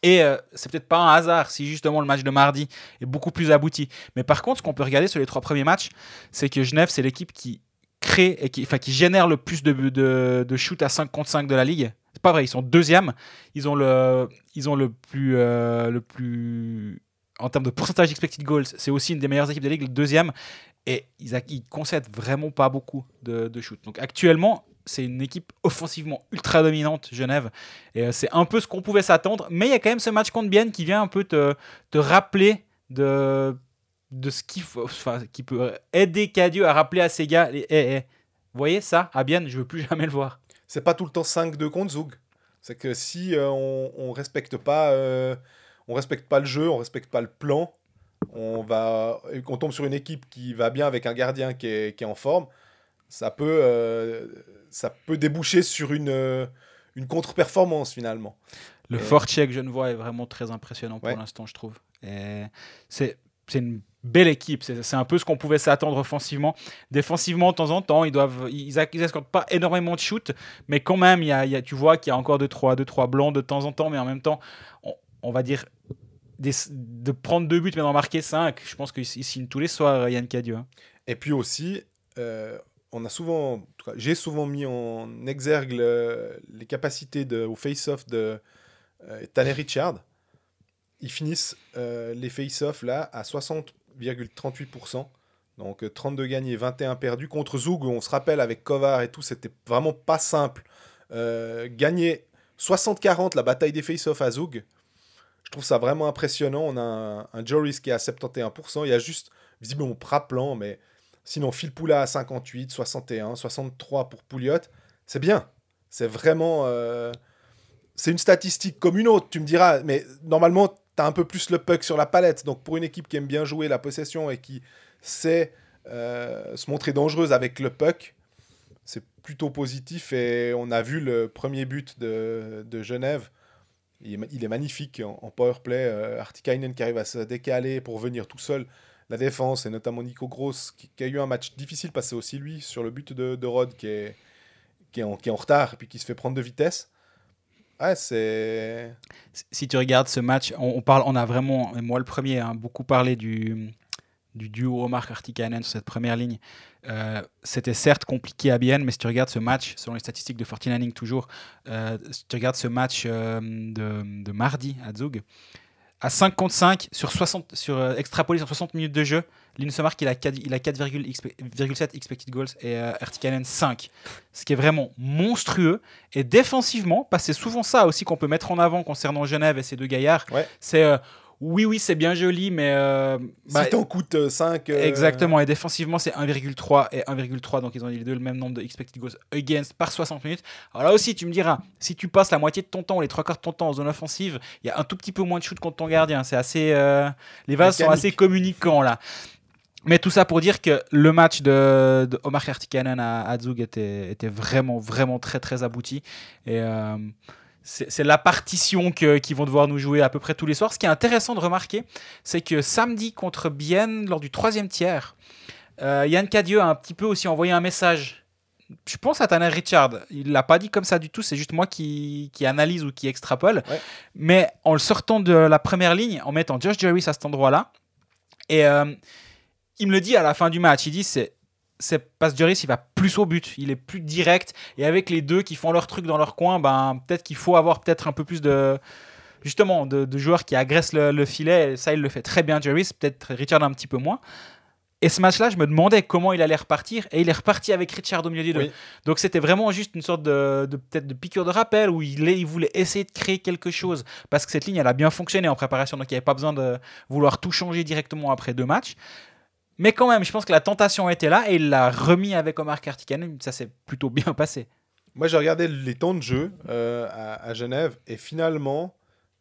Et euh, c'est peut-être pas un hasard si justement le match de mardi est beaucoup plus abouti. Mais par contre, ce qu'on peut regarder sur les trois premiers matchs, c'est que Genève, c'est l'équipe qui crée et qui, qui génère le plus de, de, de shoot à 5 contre 5 de la ligue pas vrai, ils sont deuxième. Ils ont le, ils ont le plus, euh, le plus, en termes de pourcentage d'expected goals, c'est aussi une des meilleures équipes de la ligue, le deuxième. Et ils, ils concèdent vraiment pas beaucoup de, de shoot. Donc actuellement, c'est une équipe offensivement ultra dominante, Genève. Et euh, c'est un peu ce qu'on pouvait s'attendre. Mais il y a quand même ce match contre Bienne qui vient un peu te, rappeler de, de ce qui, enfin, qui peut aider Cadieux à rappeler à ses gars eh, eh, vous voyez ça, à Bienne, je veux plus jamais le voir c'est pas tout le temps 5-2 contre Zug. C'est que si euh, on, on respecte pas euh, on respecte pas le jeu, on respecte pas le plan, on va on tombe sur une équipe qui va bien avec un gardien qui est, qui est en forme, ça peut euh, ça peut déboucher sur une une contre-performance finalement. Le Et- fort check Genevois est vraiment très impressionnant pour Ouais. l'instant, je trouve. C'est une belle équipe. C'est un peu ce qu'on pouvait s'attendre offensivement. Défensivement, de temps en temps, ils doivent, ils, ils escortent pas énormément de shoots, mais quand même, il y a, il y a- tu vois qu'il y a encore 2-3 deux, trois blancs de temps en temps, mais en même temps, on, on va dire des- de prendre deux buts mais d'en marquer 5 je pense qu'il il signe tous les soirs Yann Cadieux. hein. Et puis aussi, euh, on a souvent, j'ai souvent mis en exergue le- les capacités de, au face-off de euh, Tanner Richard. Ils finissent euh, les face-off là à 60,38%. Donc euh, 32 gagnés, 21 perdus. Contre Zoug, on se rappelle avec Kovar et tout, c'était vraiment pas simple. Euh, gagner 60-40 la bataille des face-off à Zoug, je trouve ça vraiment impressionnant. On a un, un Joris qui est à 71%. Il y a juste, visiblement, Praplan, mais sinon Phil Poula à 58, 61, 63 pour Pouliot. C'est bien. C'est vraiment. euh, c'est une statistique comme une autre, tu me diras, mais normalement, tu as un peu plus le puck sur la palette. Donc, pour une équipe qui aime bien jouer la possession et qui sait euh, se montrer dangereuse avec le puck, c'est plutôt positif. Et on a vu le premier but de, Genève. Il est, magnifique en, en power play. Euh, Artikainen qui arrive à se décaler pour venir tout seul. La défense, et notamment Nico Gross, qui, a eu un match difficile, c'est aussi lui sur le but de, Rod qui est, qui, est en, qui est en retard et puis qui se fait prendre de vitesse. Ouais, c'est. si tu regardes ce match, on, parle, on a vraiment, moi le premier, hein, beaucoup parlé du, du duo Omar Artikainen sur cette première ligne. Euh, C'était certes compliqué à Bienne, mais si tu regardes ce match, selon les statistiques de Fortinaning toujours, euh, si tu regardes ce match euh, de, de mardi à Zug, à 5 contre 5, sur, 60, sur, euh, extrapolé sur 60 minutes de jeu, Linsemark il a 4 il a 4,7 expected goals et euh, Artikainen 5. Ce qui est vraiment monstrueux. Et défensivement, parce que c'est souvent ça aussi qu'on peut mettre en avant concernant Genève et ces deux gaillards, Ouais. c'est euh, oui, oui, c'est bien joli, mais. euh, bah, si t'en coûtes 5. Exactement, et défensivement c'est 1,3 et 1,3, donc ils ont les deux le même nombre de expected goals against par 60 minutes. Alors là aussi, tu me diras, si tu passes la moitié de ton temps, les trois quarts de ton temps en zone offensive, il y a un tout petit peu moins de shoot contre ton gardien. C'est assez, euh, les vases sont assez communicants là. Mais tout ça pour dire que le match de, de Omar Kartikanen à, à Zug était, était vraiment, vraiment très, très abouti. Et euh, c'est la partition qu'ils vont devoir nous jouer à peu près tous les soirs. Ce qui est intéressant de remarquer, c'est que samedi contre Bienne, lors du troisième tiers, euh, Yann Cadieux a un petit peu aussi envoyé un message. Je pense à Tanner Richard. Il l'a pas dit comme ça du tout. C'est juste moi qui, qui analyse ou qui extrapole. Ouais. Mais en le sortant de la première ligne, en mettant Josh Jarvis à cet endroit-là, et euh, il me le dit à la fin du match. Il dit c'est c'est parce que Jarvis il va plus au but, il est plus direct et avec les deux qui font leur truc dans leur coin, ben peut-être qu'il faut avoir peut-être un peu plus de justement de, de joueurs qui agressent le, le filet. Et ça il le fait très bien Jarvis, peut-être Richard un petit peu moins. Et ce match-là, je me demandais comment il allait repartir, et il est reparti avec Richard au milieu des deux. Oui. Donc c'était vraiment juste une sorte de, de- peut-être de piqûre de rappel où il, est- il voulait essayer de créer quelque chose parce que cette ligne elle a bien fonctionné en préparation, donc il n'y avait pas besoin de vouloir tout changer directement après deux matchs. Mais quand même, je pense que la tentation était là et il l'a remis avec Omar Kartikanen, ça s'est plutôt bien passé. Moi, j'ai regardé les temps de jeu euh, à, Genève et finalement,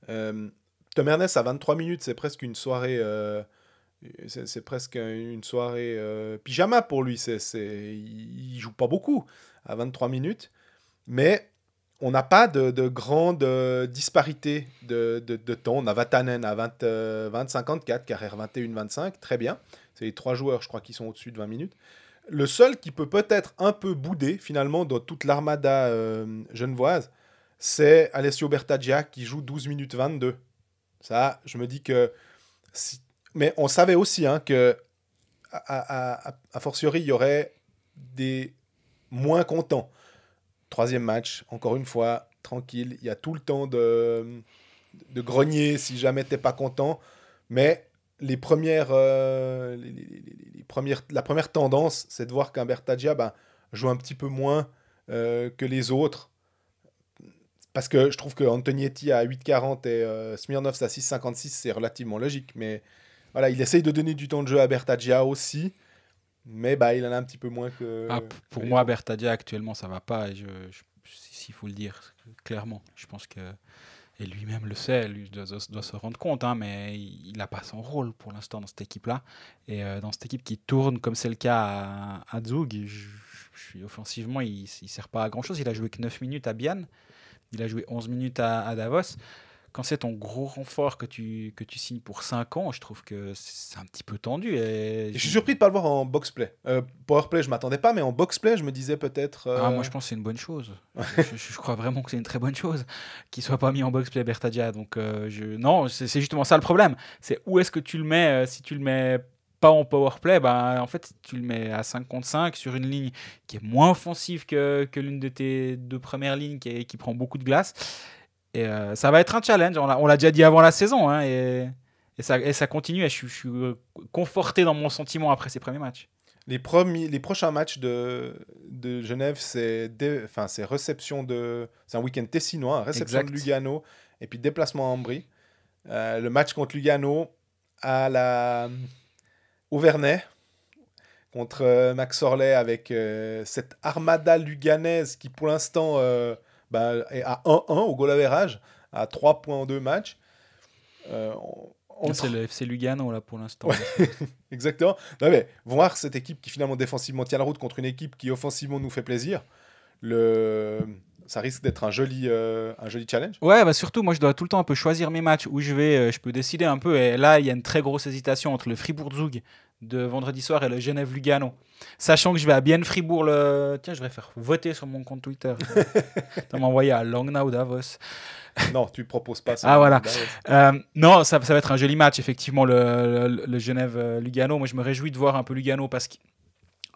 euh, Tom Ernest à 23 minutes, c'est presque une soirée. euh, c'est presque une soirée euh, pyjama pour lui. C'est, il joue pas beaucoup à 23 minutes. Mais on n'a pas de, de grande disparité de, temps. On a Vatanen à 20, euh, 20-54, carrière 21-25, très bien. C'est les trois joueurs, je crois, qui sont au-dessus de 20 minutes. Le seul qui peut peut-être un peu bouder, finalement, dans toute l'armada euh, genevoise, c'est Alessio Bertaggia qui joue 12 minutes 22. Ça, je me dis que. si- Mais on savait aussi hein, que, à, à- fortiori, il y aurait des moins contents. Troisième match, encore une fois, tranquille. Il y a tout le temps de, de grogner si jamais t'es pas content. Mais les premières, euh, les, les- les- les premières, la première tendance, c'est de voir qu'un Bertaggia ben, joue un petit peu moins euh, que les autres. Parce que je trouve que Antonietti à 8,40 et euh, Smirnov à 6,56, c'est relativement logique. Mais voilà, il essaye de donner du temps de jeu à Bertaggia aussi. Mais bah, il en a un petit peu moins que. Ah, pour que moi. Bertadia actuellement, ça va pas. Je, je- s'il faut le dire clairement, je pense que et lui-même le sait, lui doit, se rendre compte, hein, mais il n'a pas son rôle pour l'instant dans cette équipe-là. Et euh, dans cette équipe qui tourne comme c'est le cas à, à Zug, je, suis offensivement, il ne sert pas à grand-chose. Il a joué que 9 minutes à Bienne. Il a joué 11 minutes à Davos. Quand c'est ton gros renfort que tu, que tu signes pour 5 ans, je trouve que c'est un petit peu tendu. Et Je suis surpris de pas le voir en box-play. Euh, Powerplay, je m'attendais pas, mais en box-play, je me disais peut-être. euh, Ah, moi, je pense que c'est une bonne chose. je, crois vraiment que c'est une très bonne chose qu'il soit pas mis en box-play Bertadia. Donc, euh, je... non, c'est justement ça le problème. C'est où est-ce que tu le mets euh, Si tu le mets pas en powerplay, bah, en fait, tu le mets à 5 contre 5 sur une ligne qui est moins offensive que, que l'une de tes deux premières lignes qui, est- qui prend beaucoup de glace. Et euh, ça va être un challenge. On l'a déjà dit avant la saison. hein, et, et, ça, et ça continue. Et je, suis- je suis euh, conforté dans mon sentiment après ces premiers matchs. Les, premiers, les prochains matchs de, de Genève, c'est enfin, réception de. C'est un week-end tessinois, hein, réception Exact. de Lugano et puis déplacement à Ambry. Euh, le match contre Lugano à la Auvernais contre Max Orley avec euh, cette armada luganaise qui pour l'instant euh, bah, est à 1-1 au goal average, à 3 points en deux matchs. Euh, C'est le FC Lugano là pour l'instant. Ouais. Exactement. Non, mais voir cette équipe qui finalement défensivement tient la route contre une équipe qui offensivement nous fait plaisir, le... ça risque d'être un joli, euh, un joli challenge. Ouais, bah surtout, moi je dois tout le temps un peu choisir mes matchs où je vais, euh, je peux décider un peu. Et là, il y a une très grosse hésitation entre le Fribourg-Zug de vendredi soir et le Genève-Lugano. Sachant que je vais à Bienne Fribourg le. Tiens, je vais faire voter sur mon compte Twitter. Tu m'as envoyé à Langnau Davos. non, tu proposes pas ça. Ah, voilà. Bah. Euh, non, ça, ça va être un joli match, effectivement, le, le, le Genève-Lugano. Moi, je me réjouis de voir un peu Lugano parce que,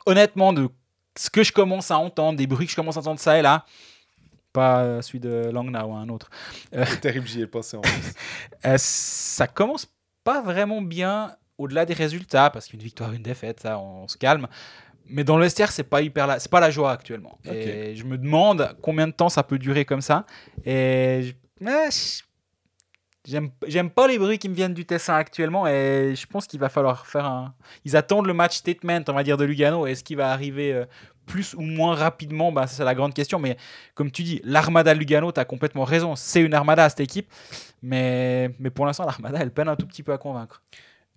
honnêtement, de ce que je commence à entendre, des bruits que je commence à entendre ça et là, pas euh, celui de Langnau, hein, un autre. Terrible, j'y ai pensé en plus. Euh, ça commence pas vraiment bien au-delà des résultats, parce qu'une victoire, une défaite, ça, on, se calme. Mais dans le vestiaire, c'est pas hyper la... c'est pas la joie actuellement. Et je me demande combien de temps ça peut durer comme ça. Et je- j'aime j'aime pas les bruits qui me viennent du Tessin actuellement. Et je pense qu'il va falloir faire un. Ils attendent le match statement, on va dire, de Lugano. Est-ce qu'il va arriver euh, plus ou moins rapidement? Bah, C'est la grande question. Mais comme tu dis, l'armada Lugano, tu as complètement raison. C'est une armada, cette équipe. Mais, mais pour l'instant, l'armada, elle peine un tout petit peu à convaincre.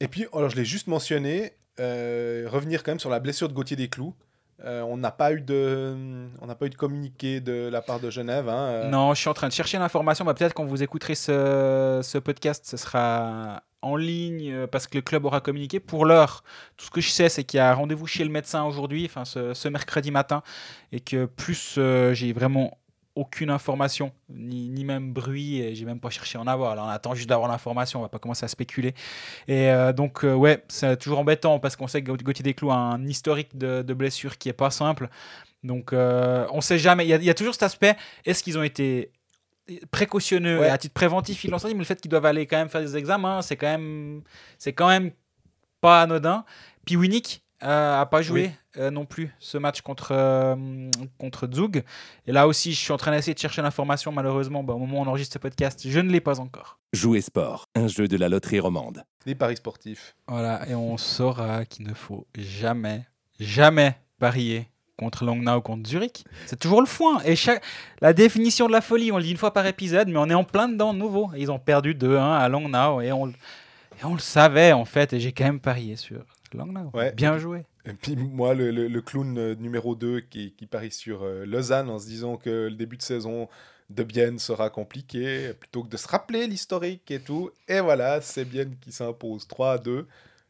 Et puis, alors je l'ai juste mentionné, euh, revenir quand même sur la blessure de Gauthier Desclous. Euh, on n'a pas eu de, on n'a pas eu de communiqué de la part de Genève. hein, euh. Non, je suis en train de chercher l'information. Bah, Peut-être quand vous écouterez ce, ce podcast, ce sera en ligne parce que le club aura communiqué. Pour l'heure, tout ce que je sais, c'est qu'il y a rendez-vous chez le médecin aujourd'hui, enfin ce, mercredi matin, et que plus j'ai vraiment aucune information, ni, ni même bruit, et j'ai même pas cherché à en avoir. Là, on attend juste d'avoir l'information, on va pas commencer à spéculer. Et euh, donc, euh, ouais, c'est toujours embêtant parce qu'on sait que Gauthier Desclous a un historique de, de blessures qui est pas simple. Donc, euh, on sait jamais. Il y, a- il y a toujours cet aspect est-ce qu'ils ont été précautionneux? Ouais. et à titre préventif ils l'ont sorti mais le fait qu'ils doivent aller quand même faire des examens c'est quand même c'est quand même pas anodin puis Winnick euh, a pas joué euh, non plus ce match contre euh, contre Zug et là aussi je suis en train d'essayer de chercher l'information malheureusement bah, au moment où on enregistre ce podcast je ne l'ai pas encore Jouer sport, un jeu de la loterie romande. Les paris sportifs. voilà et on saura qu'il ne faut jamais jamais parier contre Langnau ou contre Zurich. C'est toujours le foin. Et chaque... la définition de la folie, on le dit une fois par épisode, mais on est en plein dedans de nouveau. Ils ont perdu 2-1 à Langnau et on, et on le savait en fait. Et j'ai quand même parié sur Langnau. Ouais. Bien joué. Et puis moi, le, le- le clown euh, numéro 2 qui, qui parie sur euh, Lausanne en se disant que le début de saison de Bienne sera compliqué, plutôt que de se rappeler l'historique et tout. Et voilà, c'est Bienne qui s'impose 3 à 2.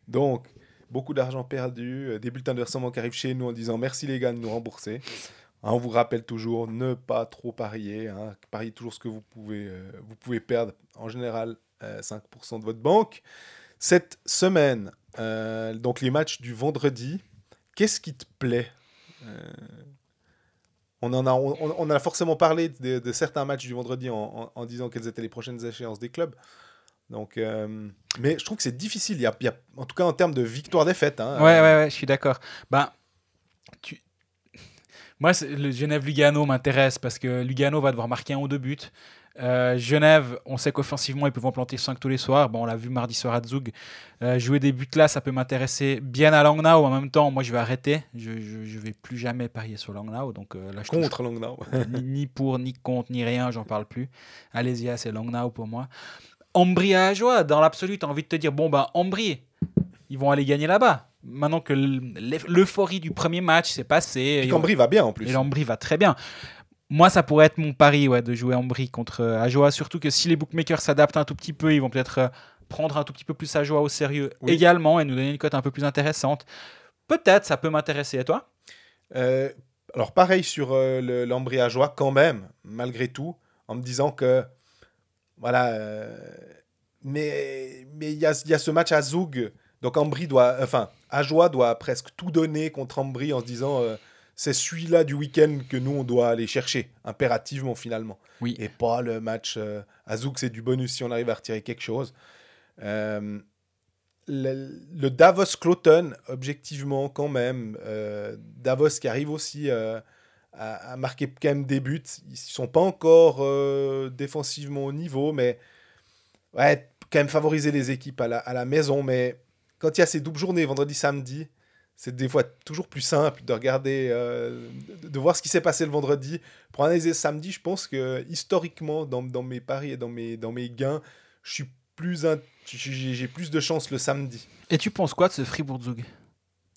Donc, beaucoup d'argent perdu, euh, des bulletins de versement qui arrivent chez nous en disant merci les gars de nous rembourser. Hein, on vous rappelle toujours, ne pas trop parier. Hein, pariez toujours ce que vous pouvez, euh, vous pouvez perdre. En général, euh, 5% de votre banque. Cette semaine, euh, donc les matchs du vendredi, qu'est-ce qui te plaît? Euh, on, en a, on, on a forcément parlé de, de certains matchs du vendredi en, en- en disant quelles étaient les prochaines échéances des clubs. Donc, euh, mais je trouve que c'est difficile. Il y a, il y a- en tout cas, en termes de victoire-défaite. Hein, Ouais, ouais, ouais, je suis d'accord. Ben, tu... Moi, le Genève-Lugano m'intéresse parce que Lugano va devoir marquer un ou deux buts. Euh, Genève, on sait qu'offensivement, ils peuvent en planter 5 tous les soirs. Bon, on l'a vu mardi soir à Zug. Euh, jouer des buts là, ça peut m'intéresser bien à Langnau. En même temps, moi, je vais arrêter. Je, je vais plus jamais parier sur Langnau. Donc euh, là, je touche contre Langnau. ni, ni pour, ni contre, ni rien, j'en parle plus. Alésia, c'est Langnau pour moi. Ambry à Ajoie, dans l'absolu, tu as envie de te dire bon, ben, Ambry, ils vont aller gagner là-bas. Maintenant que l'euphorie du premier match s'est passée, et, Cambry va bien en plus. et l'Ambry va très bien. Moi, ça pourrait être mon pari ouais, de jouer Ambry contre euh, Ajoa. Surtout que si les bookmakers s'adaptent un tout petit peu, ils vont peut-être euh, prendre un tout petit peu plus Ajoa au sérieux Oui. également et nous donner une cote un peu plus intéressante. Peut-être, ça peut m'intéresser. Et toi? Euh, alors pareil sur euh, le- l'embriageois quand même, malgré tout, en me disant que voilà, euh, mais mais il y a, il y a ce match à Zoug, donc Ambry doit, enfin Ajoie doit presque tout donner contre Ambry en se disant euh, c'est celui-là du week-end que nous on doit aller chercher impérativement finalement, Oui. et pas le match euh, à Zoug c'est du bonus si on arrive à retirer quelque chose. Euh, le, le Davos Cloton, objectivement, quand même, euh, Davos qui arrive aussi à, à marquer quand même des buts. Ils ne sont pas encore défensivement au niveau, mais ouais, quand même favoriser les équipes à la, à la maison. Mais quand il y a ces doubles journées, vendredi, samedi, c'est des fois toujours plus simple de regarder, euh, de, de voir ce qui s'est passé le vendredi. Pour analyser samedi, je pense que historiquement, dans, dans mes paris et dans mes, dans mes gains, je suis plus j'ai plus de chance le samedi. Et tu penses quoi de ce Fribourg-Zug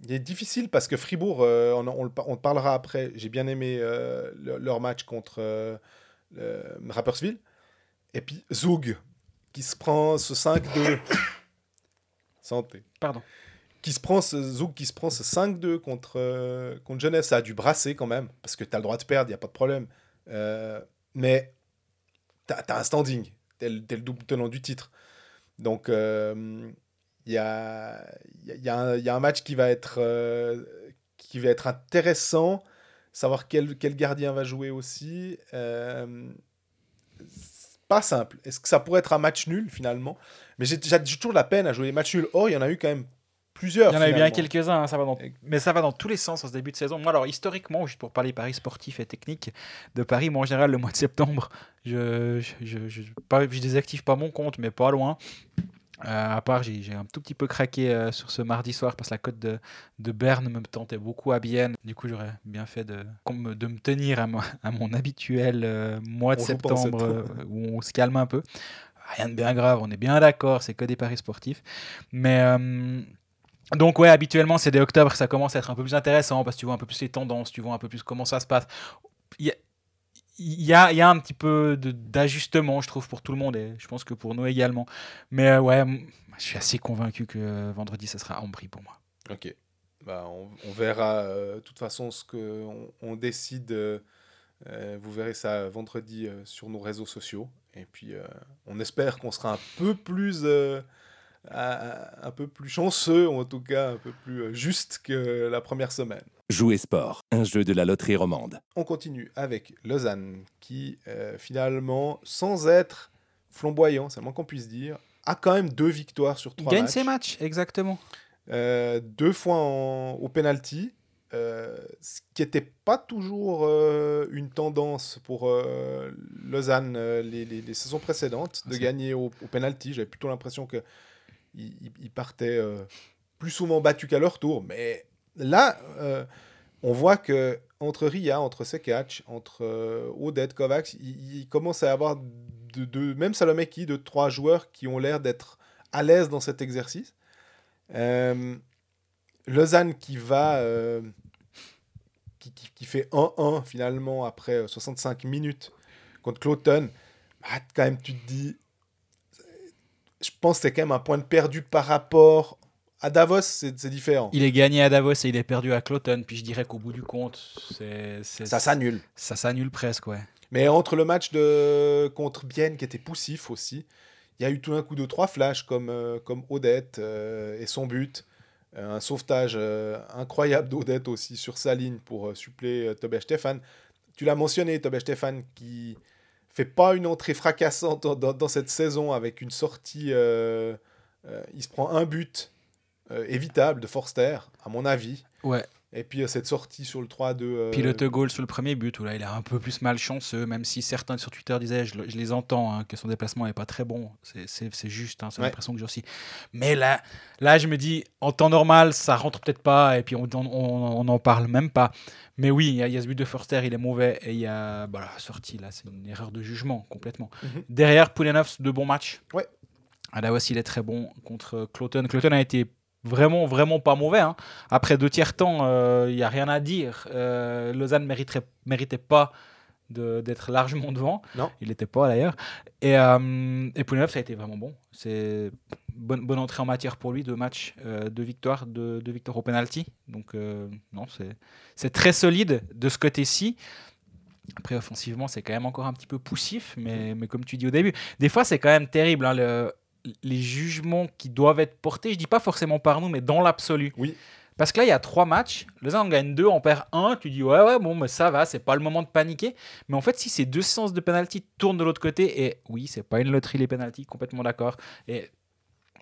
Il est difficile parce que Fribourg, euh, on, on parlera après, j'ai bien aimé euh, le- leur match contre Rapperswil. Et puis Zug, qui se prend ce 5-2. Santé. Pardon. Qui se prend ce Zug qui se prend ce 5-2 contre, euh, contre Jeunesse. Ça a dû brasser quand même, parce que tu as le droit de perdre, il n'y a pas de problème. Euh, mais tu as, un standing. Tu es, le double tenant du titre. Donc, euh, il y, a, il y, a- y a y a un match qui va être, euh, qui va être intéressant. Savoir quel, quel gardien va jouer aussi. Pas simple. Est-ce que ça pourrait être un match nul finalement? Mais j'ai j'ai toujours la peine à jouer les matchs nuls. Or, il y en a eu quand même plusieurs. Il y en avait bien finalement. quelques-uns, hein, ça va dans... Mais ça va dans tous les sens en ce début de saison. Moi, alors historiquement, juste pour parler paris sportifs et techniques de Paris, moi en général, le mois de septembre, je, je, je, je- pas, je désactive pas mon compte, mais pas loin. Euh, à part, j'ai un tout petit peu craqué euh, sur ce mardi soir parce que la cote de, de Berne me tentait beaucoup à Bienne. Du coup, j'aurais bien fait de, de me tenir à, mon habituel euh, mois de On septembre euh, où on se calme un peu. Rien de bien grave, on est bien d'accord, c'est que des paris sportifs. Mais. donc ouais, habituellement c'est dès octobre que ça commence à être un peu plus intéressant parce que tu vois un peu plus les tendances, tu vois un peu plus comment ça se passe. Il y a, il y a, y a un petit peu d'ajustement, je trouve, pour tout le monde et je pense que pour nous également. Mais euh, ouais, je suis assez convaincu que euh, vendredi ça sera Ambry pour moi. Ok. Bah, on, verra euh, de toute façon ce qu'on on décide. vous verrez ça vendredi sur nos réseaux sociaux. Et puis, on espère qu'on sera un peu plus, un peu plus chanceux, ou en tout cas un peu plus juste que la première semaine. Jouer sport, un jeu de la loterie romande. On continue avec Lausanne, qui euh, finalement, sans être flamboyant, c'est le moins qu'on puisse dire, a quand même deux victoires sur Il trois gagne matchs. ses matchs, exactement. Euh, deux fois en- au penalty, euh, ce qui n'était pas toujours euh, une tendance pour euh, Lausanne euh, les, les- les saisons précédentes de C'est- gagner au, au penalty. J'avais plutôt l'impression que ils, ils- ils partaient euh, plus souvent battus qu'à leur tour. Mais là, euh, on voit que entre Ria, entre Sekac, entre euh, Odette, Kovacs, il, il commence à y avoir de, même Salomeki, de trois joueurs qui ont l'air d'être à l'aise dans cet exercice. Euh, Lausanne qui va. euh, qui, qui- fait 1-1 finalement après euh, 65 minutes contre Cloton. Bah, quand même, tu te dis. Je pense que c'est quand même un point de perdu par rapport à Davos, c'est différent. Il est gagné à Davos et il est perdu à Cloton. Puis je dirais qu'au bout du compte, c'est Ça s'annule. ça s'annule presque, ouais. Mais entre le match de contre Bienne qui était poussif aussi, il y a eu tout d'un coup deux trois flashs comme euh, comme Odette euh, et son but, Euh, un sauvetage euh, incroyable d'Odette aussi sur sa ligne pour euh, suppléer euh, Tobias Stefan. Tu l'as mentionné, Tobias Stefan qui fait pas une entrée fracassante dans, dans- dans cette saison avec une sortie. euh, euh, il se prend un but euh, évitable de Forster, à mon avis. Ouais. Et puis euh, cette sortie sur le 3-2. euh, Puis le te goal sur le premier but, où là il est un peu plus malchanceux, même si certains sur Twitter disaient, je, le- je les entends, hein, que son déplacement n'est pas très bon. C'est- juste, hein, c'est Ouais. l'impression que j'ai aussi. Mais là, là, je me dis, en temps normal, ça rentre peut-être pas, et puis on n'en on, on en parle même pas. Mais oui, il y, a- il y a ce but de Forster, il est mauvais, et il y a bah, la sortie, là, c'est une erreur de jugement, complètement. Mhm. Derrière, Poulenov, de bons matchs. Ouais. À Davos, il est très bon contre Cloton. Cloton a été vraiment, vraiment pas mauvais. hein. Après deux tiers temps, il n'y a rien à dire. Euh, Lausanne mériterait, méritait pas d'être largement devant. Non. Il n'était pas d'ailleurs. Et, euh, et Poulenov, ça a été vraiment bon. C'est bonne, bonne entrée en matière pour lui, deux matchs, euh, deux victoires, deux, deux victoires au penalty. Donc euh, non, c'est c'est très solide de ce côté-ci. Après, offensivement, c'est quand même encore un petit peu poussif, mais, mais comme tu dis au début, des fois, c'est quand même terrible. hein, le- les jugements qui doivent être portés, je dis pas forcément par nous, mais dans l'absolu. Oui. Parce que là, il y a trois matchs. Lausanne en gagne deux, on perd un. Tu dis, ouais, ouais, bon, mais ça va, c'est pas le moment de paniquer. Mais en fait, si ces deux séances de penalty tournent de l'autre côté, et oui, c'est pas une loterie les penalty, complètement d'accord. Et,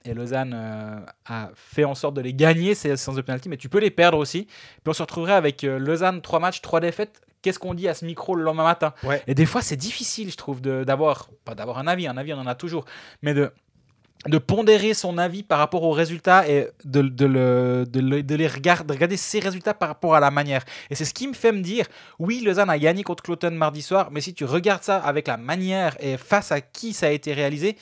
et Lausanne euh, a fait en sorte de les gagner, ces séances de penalty, mais tu peux les perdre aussi. Puis on se retrouverait avec euh, Lausanne, trois matchs, trois défaites. Qu'est-ce qu'on dit à ce micro le lendemain matin? Ouais. Et des fois, c'est difficile, je trouve, d'avoir, pas d'avoir un avis, un avis, on en a toujours, mais de, de pondérer son avis par rapport aux résultats et de, de, le- de le- de les regarder, de regarder ses résultats par rapport à la manière. Et c'est ce qui me fait me dire, oui, Lausanne a gagné contre Cloton mardi soir, mais si tu regardes ça avec la manière et face à qui ça a été réalisé,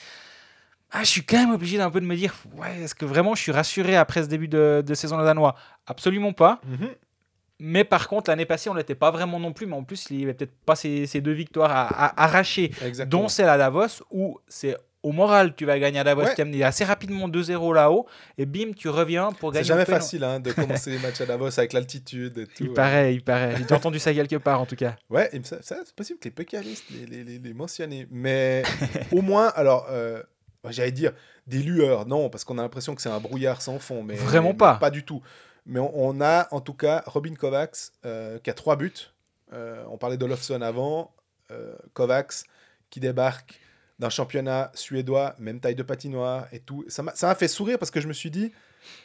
ah, je suis quand même obligé d'un peu de me dire, ouais, est-ce que vraiment je suis rassuré après ce début de, de saison lausannois? Absolument pas. Mhm. Mais par contre, l'année passée, on l'était pas vraiment non plus. Mais en plus, il n'y avait peut-être pas ces, ces deux victoires à, à arracher, Exactement. dont celle à Davos, où c'est au moral, tu vas gagner à Davos, Ouais. tu amené assez rapidement 2-0 là-haut, et bim, tu reviens pour C'est gagner. jamais au péno. facile hein, de commencer les matchs à Davos avec l'altitude et tout. Il euh. paraît, il paraît. J'ai entendu ça quelque part, en tout cas. Ouais, c'est possible que les pécaristes les, les, les, mentionnent. Mais au moins, alors, euh, j'allais dire des lueurs, non, parce qu'on a l'impression que c'est un brouillard sans fond. Mais, Vraiment mais pas. Pas du tout. Mais on, on a en tout cas Robin Kovacs euh, qui a trois buts. Euh, on parlait d'Olofsson avant. Euh, Kovacs qui débarque d'un championnat suédois, même taille de patinoire et tout. Ça m'a fait sourire parce que je me suis dit,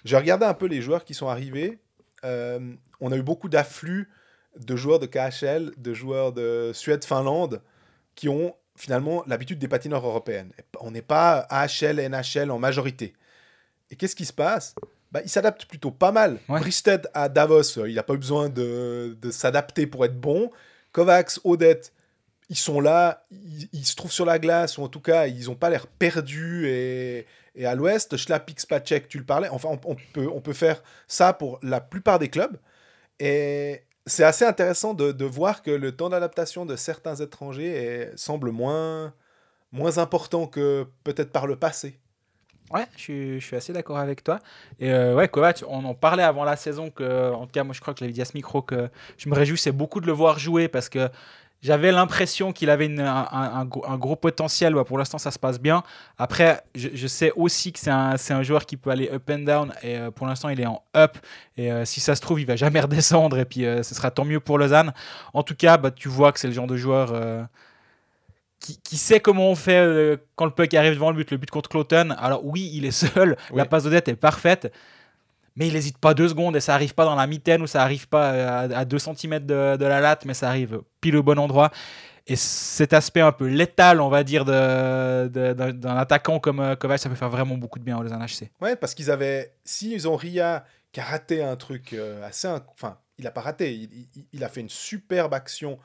j'ai regardé un peu les joueurs qui sont arrivés. Euh, on a eu beaucoup d'afflux de joueurs de KHL, de joueurs de Suède-Finlande, qui ont finalement l'habitude des patinoires européennes. On n'est pas AHL, NHL en majorité. Et qu'est-ce qui se passe? Bah, Ils s'adaptent plutôt pas mal. Ouais. Bristed à Davos, euh, il n'a pas eu besoin de, de s'adapter pour être bon. Kovacs, Odette, ils sont là, ils, se trouvent sur la glace, ou en tout cas, ils n'ont pas l'air perdus et, et à l'ouest. Schlapix, Pacek, tu le parlais. Enfin, on, peut, on peut faire ça pour la plupart des clubs. Et c'est assez intéressant de, de voir que le temps d'adaptation de certains étrangers semble moins, moins important que peut-être par le passé. Ouais, je suis, je suis assez d'accord avec toi. Et euh, ouais, Kovac, on en parlait avant la saison que, en tout cas, moi je crois que je l'avais dit à ce micro que je me réjouissais beaucoup de le voir jouer parce que j'avais l'impression qu'il avait une- un, un- un gros, potentiel. Ouais, pour l'instant, ça se passe bien. Après, je, je sais aussi que c'est un, joueur qui peut aller up and down. Et euh, pour l'instant, il est en up. Et euh, si ça se trouve, il va jamais redescendre. Et puis, euh, ce sera tant mieux pour Lausanne. En tout cas, bah, tu vois que c'est le genre de joueur. qui, qui sait comment on fait euh, quand le puck arrive devant le but, le but contre Cloton. Alors oui, il est seul, Oui. la passe d'Odette est parfaite, mais il n'hésite pas deux secondes et ça arrive pas dans la mitaine ou ça arrive pas euh, à, à 2 cm de, la latte, mais ça arrive pile au bon endroit. Et cet aspect un peu létal, on va dire, d'un attaquant comme euh, Kovac, ça peut faire vraiment beaucoup de bien aux HC. Ouais, parce qu'ils avaient. S'ils ont Ria qui a raté un truc euh, assez. inc- Enfin, il n'a pas raté. Il, a fait une superbe action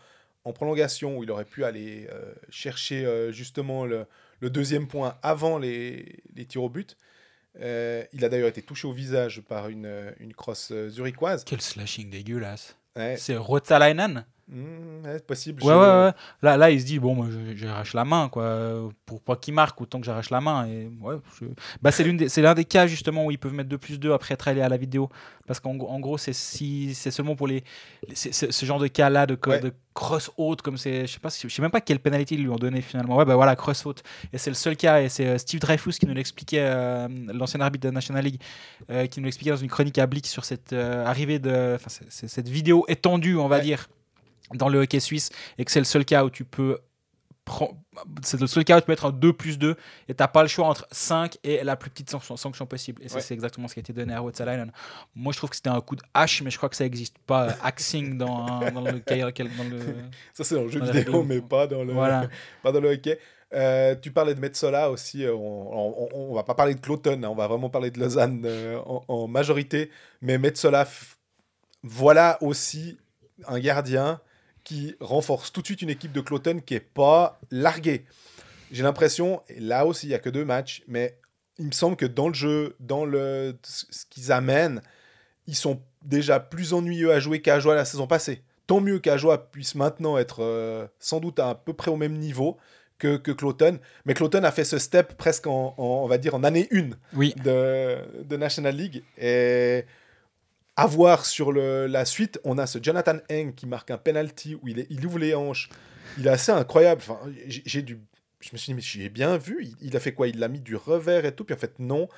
en prolongation où il aurait pu aller chercher justement le, deuxième point avant les tirs au but. Euh, il a d'ailleurs été touché au visage par une, euh, une crosse euh, zurichoise. Quel slashing dégueulasse. Ouais, C'est Rotalainen hmm, ouais, c'est possible. Ouais, je- ouais, ouais. Là, là, il se dit, bon, moi, j'arrache la main, quoi. Pour pas qu'il marque, autant que j'arrache la main. Et, ouais, je- bah, c'est l'une des- c'est l'un des cas, justement, où ils peuvent mettre 2 plus 2 après être allés à la vidéo. Parce qu'en gros- en gros, c'est si, c'est seulement pour les, ce genre de cas-là, de, co- Ouais. de cross haute, comme c'est. Je sais pas, je sais même pas quelle pénalité ils lui ont donné finalement. Ouais, bah voilà, cross haute. Et c'est le seul cas. Et c'est euh, Steve Dreyfus qui nous l'expliquait, euh, l'ancien arbitre de la National League, euh, qui nous l'expliquait dans une chronique à Blick sur cette euh, arrivée de. Enfin, cette vidéo étendue, on va Ouais. dire dans le hockey suisse et que c'est le seul cas où tu peux c'est le seul cas où tu peux mettre un 2 plus 2 et t'as pas le choix entre 5 et la plus petite sanction, sanction possible et ça Ouais. c'est exactement ce qui a été donné à Ruotsalainen moi je trouve que c'était un coup de hache mais je crois que ça existe pas euh, axing dans, un- dans le dans le Ça, c'est dans le jeu Dans vidéo, mais pas dans le, voilà pas dans le hockey. Euh, tu parlais de Metsola aussi. euh, On, on, on va pas parler de Cloton, hein, on va vraiment parler de Lausanne euh, en, en majorité. Mais Metsola, f- voilà aussi un gardien qui renforce tout de suite une équipe de Cloton qui est pas larguée. J'ai l'impression, là aussi il y a que deux matchs, mais il me semble que dans le jeu, dans le ce qu'ils amènent, ils sont déjà plus ennuyeux à jouer qu'à jouer la saison passée. tant mieux qu'Ajoa puisse maintenant être euh, sans doute à, peu près au même niveau que, que Cloton. Mais Cloton a fait ce step presque en, en- on va dire, en année 1 Oui. de, de National League. Et à voir sur le- la suite, on a ce Jonathan Eng qui marque un penalty où il, est- il ouvre les hanches. Il est assez incroyable. Enfin, j'ai dû, je me suis dit, mais j'ai bien vu. Il, il a fait quoi? Il a mis du revers et tout. Puis en fait, non.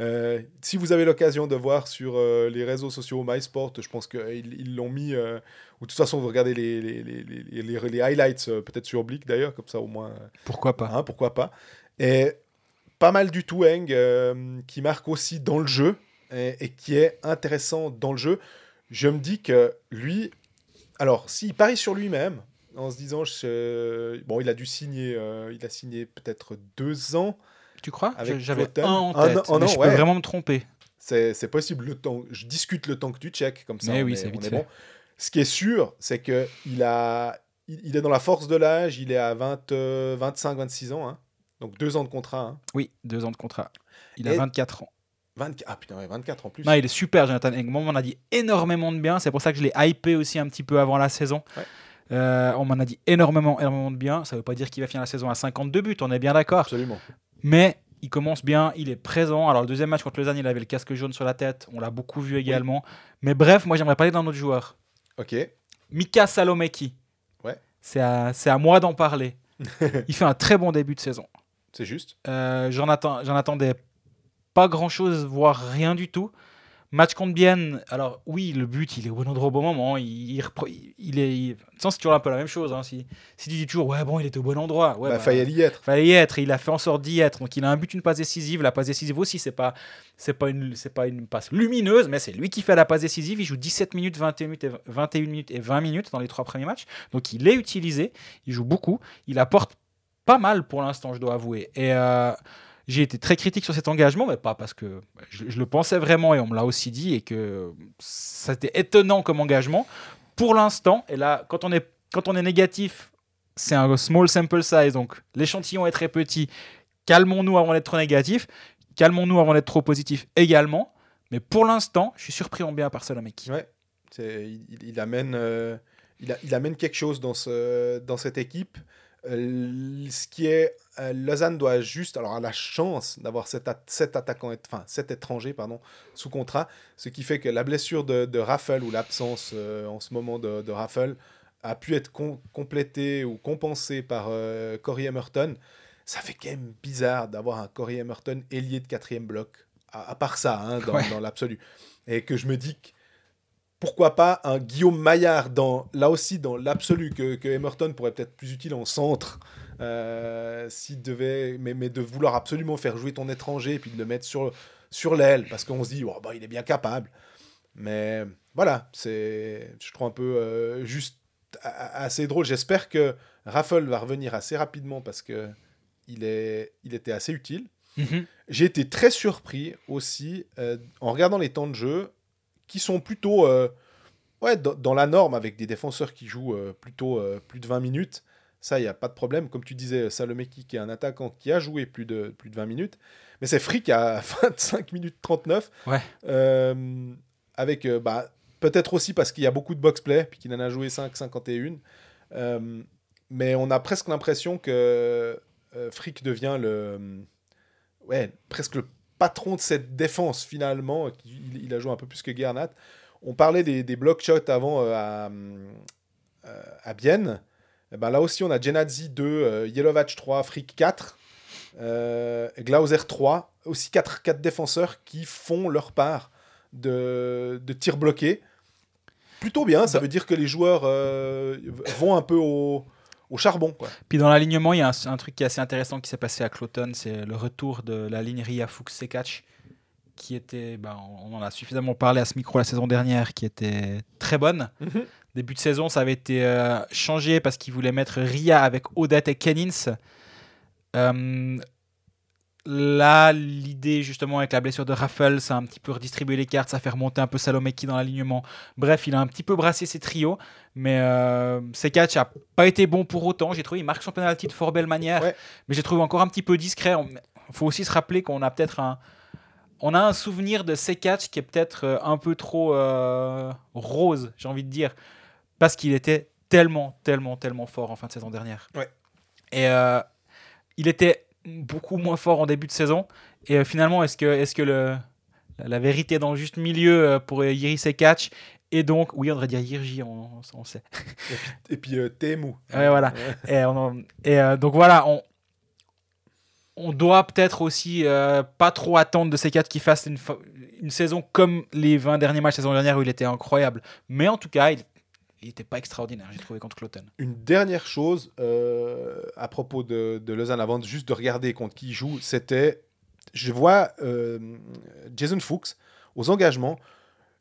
Euh, si vous avez l'occasion de voir sur euh, les réseaux sociaux MySport, je pense qu'ils ils l'ont mis. euh, ou de toute façon, vous regardez les, les, les, les, les- les highlights, peut-être sur Oblique d'ailleurs, comme ça au moins. Pourquoi pas? Hein, pourquoi pas. Et pas mal du tout, Eng, euh, qui marque aussi dans le jeu et, et qui est intéressant dans le jeu. Je me dis que lui, alors s'il parie sur lui-même, en se disant, je- bon, il a dû signer, euh, il a signé peut-être deux ans, Tu crois? J'avais un en tête, mais an, je ouais. peux vraiment me tromper. c'est possible. Le temps, je discute le temps que tu check comme ça. Mais on oui, est- c'est bon. Ce qui est sûr, c'est que il a, il, il est dans la force de l'âge. Il est à 20, 25, 26 ans, hein. donc deux ans de contrat. hein. Oui, deux ans de contrat. Il a Et- 24 ans. 24, ah putain, ouais, 24 en plus. Non, il est super, Jonathan Eng. Moi, on m'en a dit énormément de bien. C'est pour ça que je l'ai hypé aussi un petit peu avant la saison. Ouais. Euh, on m'en a dit énormément, énormément de bien. Ça veut pas dire qu'il va finir la saison à 52 buts, on est bien d'accord. Absolument. Mais il commence bien, il est présent. Alors, le deuxième match contre Lausanne, il avait le casque jaune sur la tête. On l'a beaucoup vu également. Mais bref, moi, j'aimerais parler d'un autre joueur. Ok. Mika Salomeki. Ouais. C'est à, c'est à moi d'en parler. il fait un très bon début de saison. C'est juste. Euh, J'en attends- j'en attendais pas grand chose, voire rien du tout. Match contre Bienne, alors oui, le but, il est au bon endroit au bon moment. Il, il, est. il- c'est toujours un peu la même chose. hein. Si, si tu dis toujours, ouais, bon, il était au bon endroit. Ouais, bah, bah, fallait y être. fallait y être. il a fait en sorte d'y être. Donc, il a un but, une passe décisive. La passe décisive aussi, c'est pas, c'est pas, une, c'est pas une passe lumineuse, mais c'est lui qui fait la passe décisive. Il joue 17 minutes, 21 minutes, et, 21 minutes et 20 minutes dans les trois premiers matchs. Donc, il est utilisé. Il joue beaucoup. Il apporte pas mal pour l'instant, je dois avouer. Et euh, j'ai été très critique sur cet engagement, mais pas parce que je, je le pensais vraiment et on me l'a aussi dit et que c'était étonnant comme engagement. Pour l'instant, et là, quand on est, quand on est négatif, c'est un small sample size, donc l'échantillon est très petit. Calmons-nous avant d'être trop négatif. Calmons-nous avant d'être trop positif également. Mais pour l'instant, je suis surpris en bien par Salomeki. Ouais. Il, il- amène, euh, il, il amène quelque chose dans, ce, dans cette équipe. Euh, ce qui est. euh, Lausanne doit juste. Alors, a la chance d'avoir cet, cet attaquant, enfin, cet étranger, pardon, sous contrat. Ce qui fait que la blessure de, de Raffle ou l'absence euh, en ce moment de, de Raffle a pu être com- complétée ou compensée par euh, Corey Emerton. Ça fait quand même bizarre d'avoir un Corey Emerton ailier de quatrième bloc. À, à part ça, hein, dans, Ouais. dans l'absolu. Et que je me dis que pourquoi pas un Guillaume Maillard dans là aussi dans l'absolu que, que Emerton pourrait peut-être plus utile en centre euh, s'il devait mais, mais de vouloir absolument faire jouer ton étranger et puis de le mettre sur sur l'aile parce qu'on se dit oh, bah, il est bien capable. Mais voilà c'est je trouve un peu euh, juste assez drôle. J'espère que Raffle va revenir assez rapidement parce que il est il était assez utile. Mhm. j'ai été très surpris aussi euh, en regardant les temps de jeu qui sont plutôt euh, ouais, dans, la norme avec des défenseurs qui jouent euh, plutôt euh, plus de 20 minutes. Ça, il n'y a pas de problème. Comme tu disais, Salomeki qui est un attaquant qui a joué plus de, plus de 20 minutes. Mais c'est Frick à 25 minutes 39. Ouais. Euh, avec euh, bah, peut-être aussi parce qu'il y a beaucoup de box-play, puis qu'il en a joué 5, 51. Euh, mais on a presque l'impression que Frick devient le, ouais, presque le patron de cette défense finalement. Il, il a joué un peu plus que Gernat. On parlait des, des block shots avant euh, à, euh, à Bienne. Eh ben, là aussi, on a Genadzi 2, euh, Yelovac 3, Frick 4, euh, Glauser 3. Aussi 4, quatre défenseurs qui font leur part de, de tirs bloqués. Plutôt bien, ça Bah- veut dire que les joueurs euh, vont un peu au, au charbon. Quoi. Puis dans l'alignement, il y a un, un truc qui est assez intéressant qui s'est passé à Cloton, c'est le retour de la ligne Ria Fuchs Sekach, qui était, ben, on en a suffisamment parlé à ce micro la saison dernière, qui était très bonne. Début de saison, ça avait été euh, changé parce qu'ils voulaient mettre Ria avec Odette et Kennins. Euh, là, l'idée justement avec la blessure de Raffle, c'est un petit peu redistribuer les cartes, ça fait remonter un peu Salomeki dans l'alignement. Bref, il a un petit peu brassé ses trios, mais euh, Sekac a pas été bon pour autant. J'ai trouvé il marque son penalty de fort belle manière, Ouais. mais j'ai trouvé encore un petit peu discret. Il faut aussi se rappeler qu'on a peut-être un on a un souvenir de Sekac qui est peut-être euh, un peu trop euh, rose, j'ai envie de dire. parce qu'il était tellement, tellement, tellement fort en fin de saison dernière. Ouais. Et euh, il était beaucoup moins fort en début de saison. Et euh, finalement, est-ce que, est-ce que le, la, vérité est dans le juste milieu euh, pour Iris et Catch? Et donc, oui, on devrait dire Yirji, on, on sait. Et puis euh, Temu. Ouais, voilà. Et, on et, euh, donc voilà, on, on doit peut-être aussi euh, pas trop attendre de ces quatre qui fassent une, une saison comme les 20 derniers matchs de la saison dernière où il était incroyable. Mais en tout cas, il n'était pas extraordinaire, j'ai trouvé, contre Cloton. Une dernière chose euh, à propos de, de Lausanne, avant juste de regarder contre qui il joue, c'était, je vois euh, Jason Fuchs aux engagements,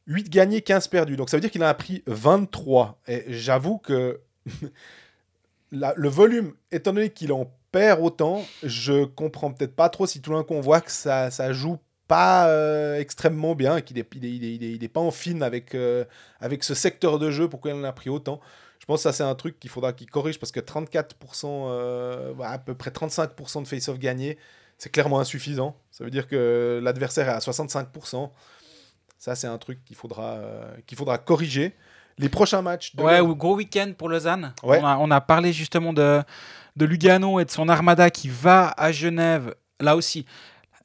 8 gagnés, 15 perdus. Donc ça veut dire qu'il a pris 23. Et j'avoue que le volume, étant donné qu'il en perd autant, je comprends peut-être pas trop si tout d'un coup on voit que ça, ça joue pas euh, extrêmement bien, qu'il est, il est, il est- il pas en fine avec, euh, avec ce secteur de jeu, pourquoi il en a pris autant. Je pense que ça, c'est un truc qu'il faudra qu'il corrige parce que 34%, euh, bah, à peu près 35% de face-off gagnés, c'est clairement insuffisant. Ça veut dire que l'adversaire est à 65%. Ça, c'est un truc qu'il faudra, qu'il faudra corriger. Les prochains matchs. De Ouais, ou gros week-end pour Lausanne. Ouais. On, a, on a parlé justement de, de Lugano et de son armada qui va à Genève. Là aussi,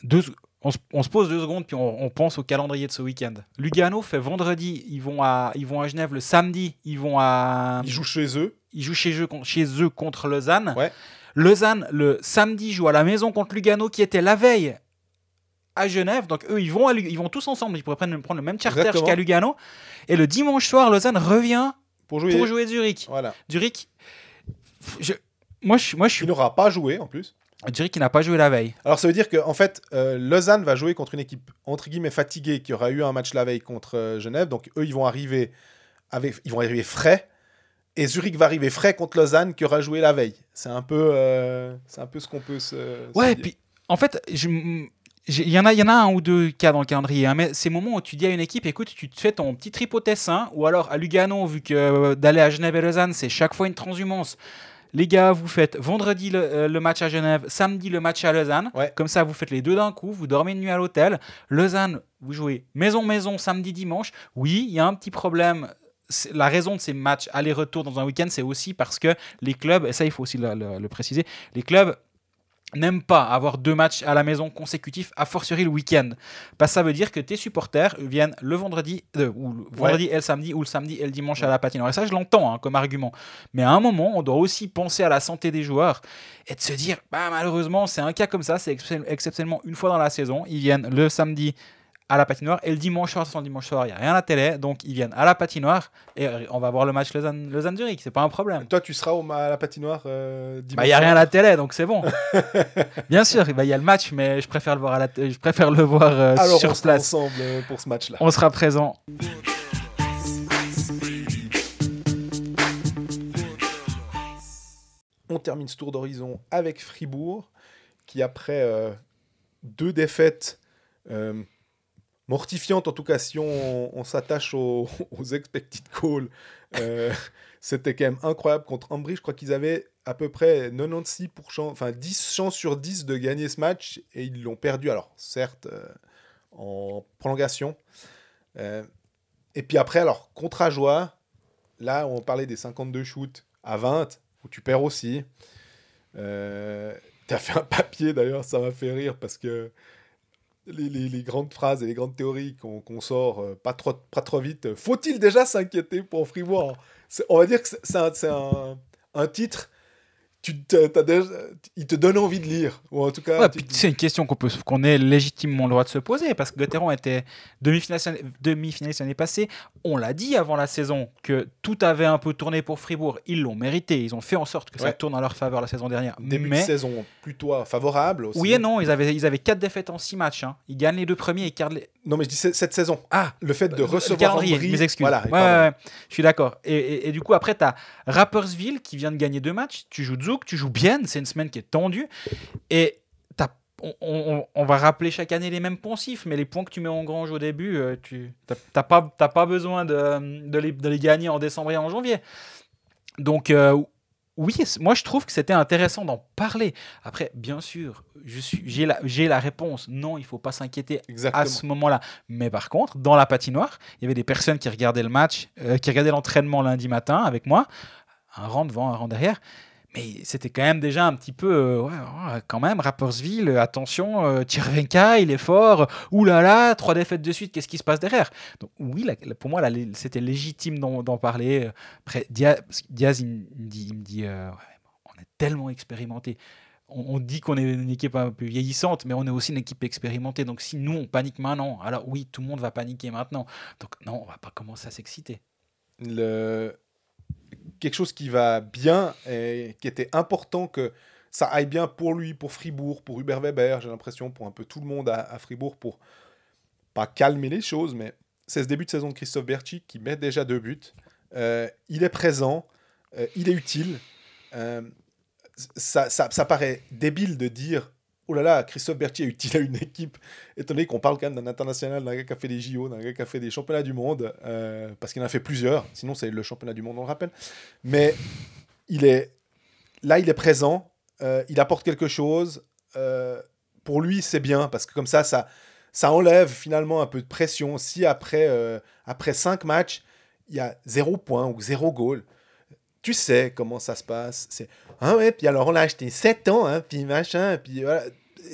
deux, on, se, on se pose deux secondes puis on, on pense au calendrier de ce week-end. Lugano fait vendredi, ils vont à, ils vont à Genève. Le samedi, ils vont à. Ils jouent chez eux. ils jouent chez eux, con- chez eux contre Lausanne. Ouais. Lausanne, le samedi, joue à la maison contre Lugano qui était la veille à Genève. Donc eux, ils vont, à ils vont tous ensemble. Ils pourraient prendre, prendre le même charter jusqu'à Lugano. Et le dimanche soir, Lausanne revient Pour jouer. pour jouer Zurich. Voilà. Zurich, je, moi, je, moi, je Il n'aura pas joué en plus. Zurich qui n'a pas joué la veille. Alors ça veut dire que en fait, euh, Lausanne va jouer contre une équipe entre guillemets fatiguée qui aura eu un match la veille contre euh, Genève. Donc eux, ils vont arriver avec, ils vont arriver frais. Et Zurich va arriver frais contre Lausanne qui aura joué la veille. C'est un peu, euh, c'est un peu ce qu'on peut se. se Ouais, dire. puis en fait, je- il y, en a, il y en a un ou deux cas dans le calendrier, hein, mais ces moments où tu dis à une équipe, écoute, tu te fais ton petit trip au Tessin, ou alors à Lugano, vu que euh, d'aller à Genève et Lausanne, c'est chaque fois une transhumance. Les gars, vous faites vendredi le, euh, le match à Genève, samedi le match à Lausanne. Ouais. Comme ça, vous faites les deux d'un coup, vous dormez une nuit à l'hôtel. Lausanne, vous jouez maison-maison samedi, dimanche. Oui, il y a un petit problème. La raison de ces matchs aller-retour dans un week-end, c'est aussi parce que les clubs, et ça il faut aussi le- le- le préciser, les clubs n'aiment pas avoir deux matchs à la maison consécutifs, a fortiori le week-end. Parce que ça veut dire que tes supporters viennent le vendredi, euh, ou le vendredi et le samedi, ou le samedi et le dimanche à la patinoire. Et ça, je l'entends hein, comme argument. Mais à un moment, on doit aussi penser à la santé des joueurs et de se dire, bah, malheureusement, c'est un cas comme ça, c'est excep- exceptionnellement une fois dans la saison. Ils viennent le samedi à la patinoire et le dimanche soir, sans le dimanche soir, il n'y a rien à la télé, donc ils viennent à la patinoire et euh, on va voir le match Lausanne- Lausanne-Zurich, c'est pas un problème. Toi, tu seras au, à la patinoire euh, dimanche. Bah, il n'y a rien à la télé, donc c'est bon. Bien sûr, il y a le match, mais je préfère le voir, à la je préfère le voir euh, Alors, sur on sera place. ensemble pour ce match-là. On sera présent. On termine ce tour d'horizon avec Fribourg, qui après euh, deux défaites euh, mortifiantes, en tout cas si on, on s'attache aux, aux expected goals, euh, c'était quand même incroyable contre Ambry. Je crois qu'ils avaient à peu près 96%, enfin 10 chances sur 10 de gagner ce match et ils l'ont perdu. Alors certes, euh, en prolongation. Euh, et puis après, alors contre Ajoie, là on parlait des 52 shoots à 20 où tu perds aussi. Euh, tu as fait un papier d'ailleurs, ça m'a fait rire parce que les, les- grandes phrases et les grandes théories qu'on qu'on sort euh, pas, trop, pas trop vite, faut-il déjà s'inquiéter pour Fribourg? On va dire que c'est- un, un- un titre, tu t'as déjà, il te donne envie de lire. Ou en tout cas, Ouais, tu c'est une question qu'on peut, qu'on est légitimement le droit de se poser parce que Gauthieron était demi-finaliste demi-finaliste l'année passée. On l'a dit avant la saison que tout avait un peu tourné pour Fribourg. Ils l'ont mérité. Ils ont fait en sorte que ça tourne en leur faveur la saison dernière. début Mais de saison plutôt favorable aussi. oui et non, ils avaient, ils avaient quatre défaites en six matchs. hein. Ils gagnent les deux premiers et gardent les. Non, mais je dis cette saison. Ah, Le fait de recevoir Ambry, mes excuses. Voilà, Ouais, je suis d'accord. Et, et- et du coup, après, tu as Rappersville qui vient de gagner deux matchs. Tu joues Zouk, tu joues bien. C'est une semaine qui est tendue. Et on, on- on va rappeler chaque année les mêmes poncifs, mais les points que tu mets en grange au début, euh, tu n'as pas, pas besoin de, de les, de les gagner en décembre et en janvier. Donc, euh, oui, moi je trouve que c'était intéressant d'en parler. Après, bien sûr, j'ai la, la réponse. Non, il faut pas s'inquiéter à ce moment-là. Mais par contre, dans la patinoire, il y avait des personnes qui regardaient le match, euh, qui regardaient l'entraînement lundi matin avec moi, un rang devant, un rang derrière. Mais c'était quand même déjà un petit peu, euh, quand même, Rappersville, euh, attention, euh, il est fort, oulala, trois défaites de suite, qu'est-ce qui se passe derrière? Donc oui, pour moi, c'était légitime d'en parler. Dia- Diaz, il me dit, euh, on est tellement expérimenté. On, on dit qu'on est une équipe un peu vieillissante, mais on est aussi une équipe expérimentée. Donc si nous, on panique maintenant, alors oui, tout le monde va paniquer maintenant. Donc non, on va pas commencer à s'exciter. le... quelque chose qui va bien et qui était important que ça aille bien pour lui, pour Fribourg, pour Hubert Weber, j'ai l'impression, pour un peu tout le monde à, Fribourg, pour pas calmer les choses, mais c'est ce début de saison de Christophe Berchi qui met déjà deux buts. Euh, il est présent, euh, il est utile. Euh, ça, ça, ça paraît débile de dire Oh là là, Christophe Berthier est utile à une équipe, étant qu'on parle quand même d'un international, d'un gars qui a fait des JO, d'un gars qui a fait des championnats du monde, euh, parce qu'il en a fait plusieurs, sinon c'est le championnat du monde, on le rappelle. Mais il est là, il est présent, euh, il apporte quelque chose. euh, pour lui, c'est bien, parce que comme ça, ça, ça enlève finalement un peu de pression. Si après, après cinq matchs, il y a zéro point ou zéro goal, tu sais comment ça se passe. C'est ah ouais, puis alors on l'a acheté 7 ans, hein, puis machin, puis voilà.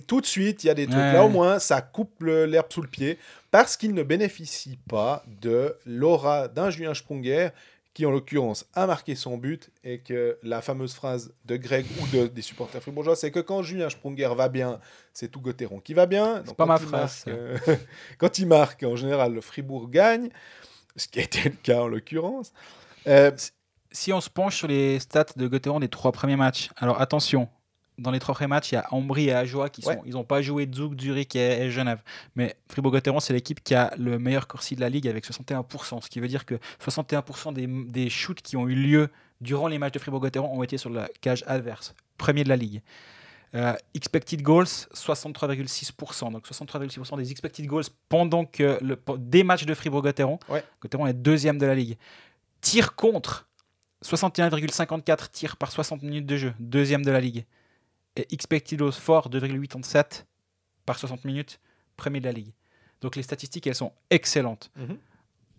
Tout de suite, il y a des trucs. Ouais. Là, au moins, ça coupe l'herbe sous le pied parce qu'il ne bénéficie pas de l'aura d'un Julien Sprunger qui, en l'occurrence, a marqué son but et que la fameuse phrase de Greg ou de, des supporters fribourgeois, c'est que quand Julien Sprunger va bien, c'est tout Gauthieron qui va bien. Donc, pas ma phrase, euh, quand il marque, en général, le Fribourg gagne, ce qui a été le cas en l'occurrence. Euh, Si on se penche sur les stats de Gauthieron des trois premiers matchs, alors attention, dans les trois premiers matchs, il y a Ambry et Ajoie qui sont, Ouais. ils n'ont pas joué Zug, Zurich et, et Genève. Mais Fribourg-Gotteron, c'est l'équipe qui a le meilleur corsi de la ligue avec 61%, ce qui veut dire que 61% des, des shoots qui ont eu lieu durant les matchs de Fribourg-Gotteron ont été sur la cage adverse, premier de la ligue. Euh, expected goals, 63,6%. Donc 63,6% des expected goals pendant que le, des matchs de Fribourg-Gotteron. Ouais. Gotteron est deuxième de la ligue. Tir contre, 61,54 tirs par 60 minutes de jeu, deuxième de la ligue. Et expected goals for, 2,87 par 60 minutes, premier de la ligue. Donc les statistiques, elles sont excellentes. Mhm.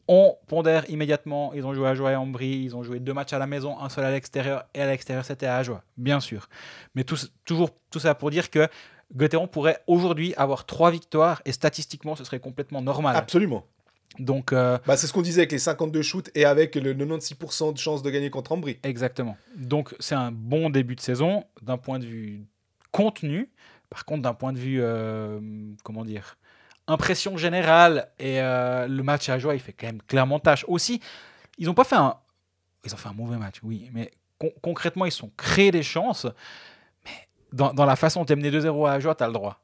On pondère immédiatement, ils ont joué à Joie et Ambry, ils ont joué deux matchs à la maison, un seul à l'extérieur, et à l'extérieur c'était à Joie, bien sûr. Mais tout, toujours tout ça pour dire que Gauthieron pourrait aujourd'hui avoir trois victoires, et statistiquement ce serait complètement normal. absolument. Donc euh, Bah, c'est ce qu'on disait avec les 52 shoots et avec le 96% de chance de gagner contre Ambry. Exactement. Donc c'est un bon début de saison d'un point de vue contenu. Par contre, d'un point de vue, euh, comment dire, impression générale et euh, le match à joie, il fait quand même clairement tâche. Aussi, ils n'ont pas fait un, ils ont fait un mauvais match, oui, mais con- concrètement, ils sont créés des chances. Mais dans, dans la façon dont tu es mené 2-0 à joie, tu as le droit.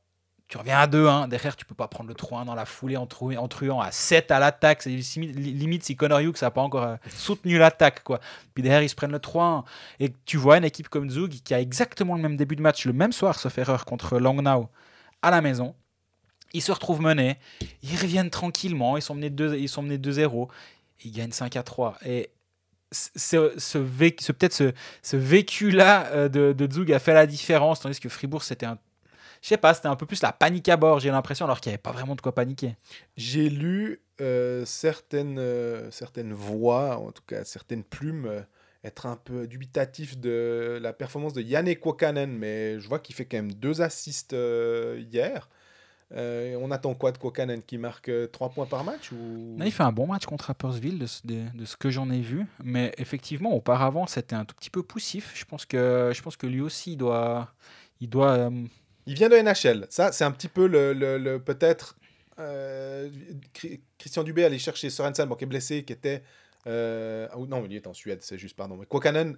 Tu reviens à 2-1, derrière, tu peux pas prendre le 3-1 dans la foulée en, en truant à 7 à l'attaque. C'est limite, si Connor Hughes n'a pas encore euh, soutenu l'attaque. quoi. Puis derrière, ils se prennent le 3-1. Et tu vois une équipe comme Zug qui a exactement le même début de match, le même soir, sauf erreur, contre Langnau à la maison. Ils se retrouvent menés, ils reviennent tranquillement, ils sont menés 2 ils sont menés 2-0, ils gagnent 5 à 3. Et ce, ce, ce- peut-être ce, ce vécu-là euh, de, de Zug a fait la différence, tandis que Fribourg, c'était un. Je sais pas, c'était un peu plus la panique à bord, j'ai l'impression, alors qu'il n'y avait pas vraiment de quoi paniquer. J'ai lu euh, certaines, euh, certaines voix, en tout cas certaines plumes, euh, être un peu dubitatif de la performance de Yannick Kwakanen, mais je vois qu'il fait quand même deux assists euh, hier. Euh, on attend quoi de Kwakanen qui marque 3 points par match ou... Il fait un bon match contre Rappersville, de, ce- de- de ce que j'en ai vu. Mais effectivement, auparavant, c'était un tout petit peu poussif. Je pense que, je pense que lui aussi, il doit. Il doit euh, Il vient de NHL. Ça, c'est un petit peu le, le- le- peut-être. euh, Christian Dubé allait chercher Sorensen, bon, qui est blessé, qui était. euh, non, il est en Suède, c'est juste, pardon. Mais Kwakanen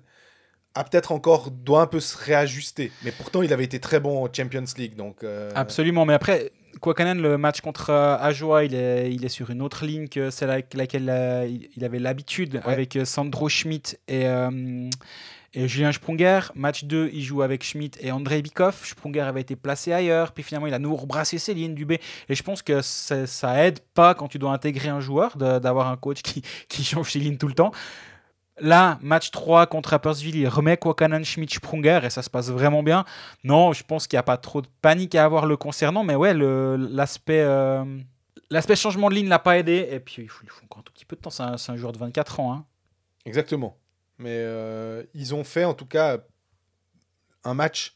a peut-être encore. doit un peu se réajuster. Mais pourtant, il avait été très bon en Champions League. Donc, euh, Absolument. Mais après, Kwakanen, le match contre Ajoie, il est, il est sur une autre ligne que celle avec laquelle il avait l'habitude, Ouais. avec Sandro Schmidt et. Et Julien Sprunger, match 2, il joue avec Schmidt et Andrei Bikov. Sprunger avait été placé ailleurs, puis finalement il a nouveau rebrassé ses lignes du B. Et je pense que ça, aide pas quand tu dois intégrer un joueur d'avoir un coach qui, qui change lignes tout le temps. Là, match 3 contre Rappersville, il remet Kwakanan Schmidt Sprunger et ça se passe vraiment bien. Non, je pense qu'il n'y a pas trop de panique à avoir le concernant, mais ouais, l'aspect euh, l'aspect changement de ligne l'a pas aidé. Et puis, il faut, encore un tout petit peu de temps. C'est un, joueur de 24 ans. Hein. Exactement. Mais euh, ils ont fait en tout cas un match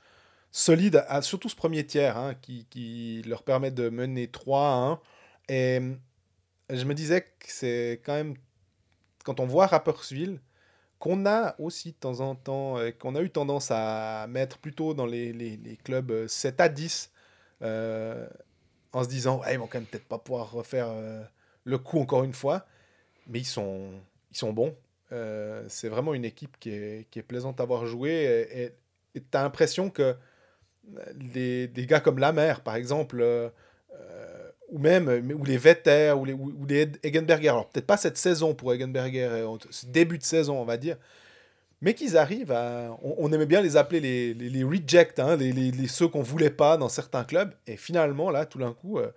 solide, surtout ce premier tiers, hein, qui, leur permet de mener 3 à 1. Et je me disais que c'est quand même, quand on voit Rappersville, qu'on a aussi de temps en temps, euh, qu'on a eu tendance à mettre plutôt dans les, clubs 7 à 10, euh, en se disant, ils vont quand même peut-être pas pouvoir refaire euh, le coup encore une fois, mais ils sont, ils sont bons. C'est vraiment une équipe qui est, qui est plaisante à voir jouer, et tu as l'impression que des, des, gars comme Lamer, par exemple, ou même ou les Vetter ou les, ou Egenberger. Alors peut-être pas cette saison pour Egenberger, euh, ce début de saison on va dire, mais qu'ils arrivent à... On, aimait bien les appeler les, les, les rejects, hein, les, ceux qu'on voulait pas dans certains clubs. Et finalement, là, tout d'un coup, euh,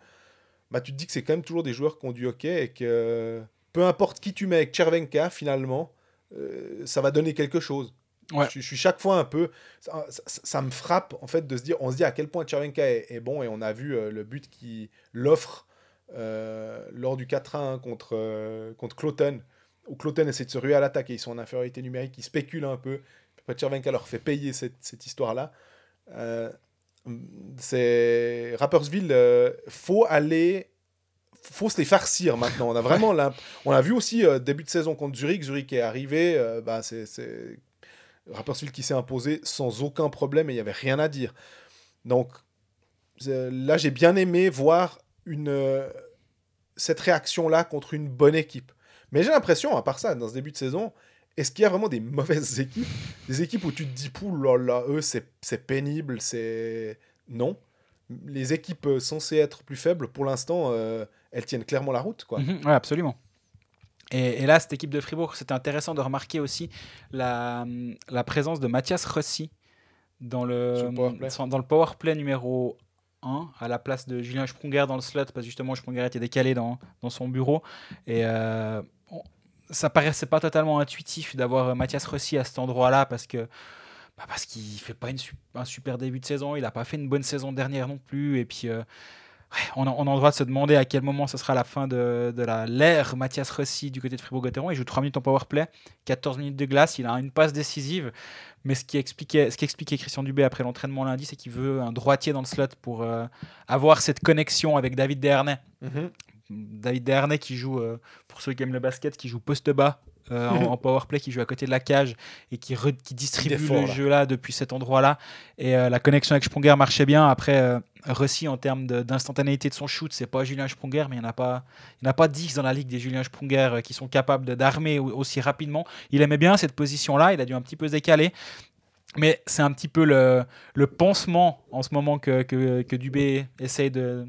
bah, tu te dis que c'est quand même toujours des joueurs qui ont du hockey et que peu importe qui tu mets avec Chervenka, finalement, euh, ça va donner quelque chose. Je, suis chaque fois un peu. Ça, me frappe, en fait, de se dire. On se dit à quel point Tchervenka est, bon, et on a vu euh, le but qu'il l'offre euh, lors du 4-1 contre, contre Cloten, où Cloten essaie de se ruer à l'attaque et ils sont en infériorité numérique, ils spéculent un peu. Après, Tchervenka leur fait payer cette, cette histoire-là. c'est Rappersville, faut aller faut se les farcir maintenant. On a vraiment on a vu aussi début de saison contre Zurich. Zurich est arrivé, bah c'est Rapperswil qui s'est imposé sans aucun problème et il n'y avait rien à dire. Donc euh, là, j'ai bien aimé voir une, euh, cette réaction-là contre une bonne équipe. Mais j'ai l'impression, à part ça, dans ce début de saison, est-ce qu'il y a vraiment des mauvaises équipes? Des équipes où tu te dis, là là, eux, c'est pénible, c'est. Non. Les équipes euh, censées être plus faibles, pour l'instant, elles tiennent clairement la route. Quoi. Mhm, oui, absolument. Et, là, cette équipe de Fribourg, c'était intéressant de remarquer aussi la, la présence de Mathias Rossi dans le, dans le power play numéro 1 à la place de Julien Sprunger dans le slot parce que justement Sprunger était décalé dans, dans son bureau et euh, ça paraissait pas totalement intuitif d'avoir Mathias Rossi à cet endroit-là parce que bah parce qu'il fait pas une, un super début de saison, il n'a pas fait une bonne saison dernière non plus et puis euh, on, a, le droit de se demander à quel moment ce sera la fin de, de la l'ère Mathias Rossi du côté de Fribourg-Gotteron. Il joue 3 minutes en power play, 14 minutes de glace, il a une passe décisive. Mais ce qui expliquait, ce qui expliquait Christian Dubé après l'entraînement lundi, c'est qu'il veut un droitier dans le slot pour euh, avoir cette connexion avec David Dernay. Mm-hmm. David Dernay qui joue, euh, pour ceux qui aiment le basket, qui joue poste bas euh, en, power play, qui joue à côté de la cage et qui, qui distribue le jeu là depuis cet endroit-là. Et la connexion avec Sprunger marchait bien. Après, Rossi en termes d'instantanéité de, son shoot, c'est pas Julien Sprunger, mais il n'y en a pas, il a pas 10 dans la ligue des Julien Sprunger euh, qui sont capables d'armer aussi rapidement. Il aimait bien cette position-là, il a dû un petit peu se décaler. Mais c'est un petit peu le, le, pansement en ce moment que, que, que Dubé essaye de,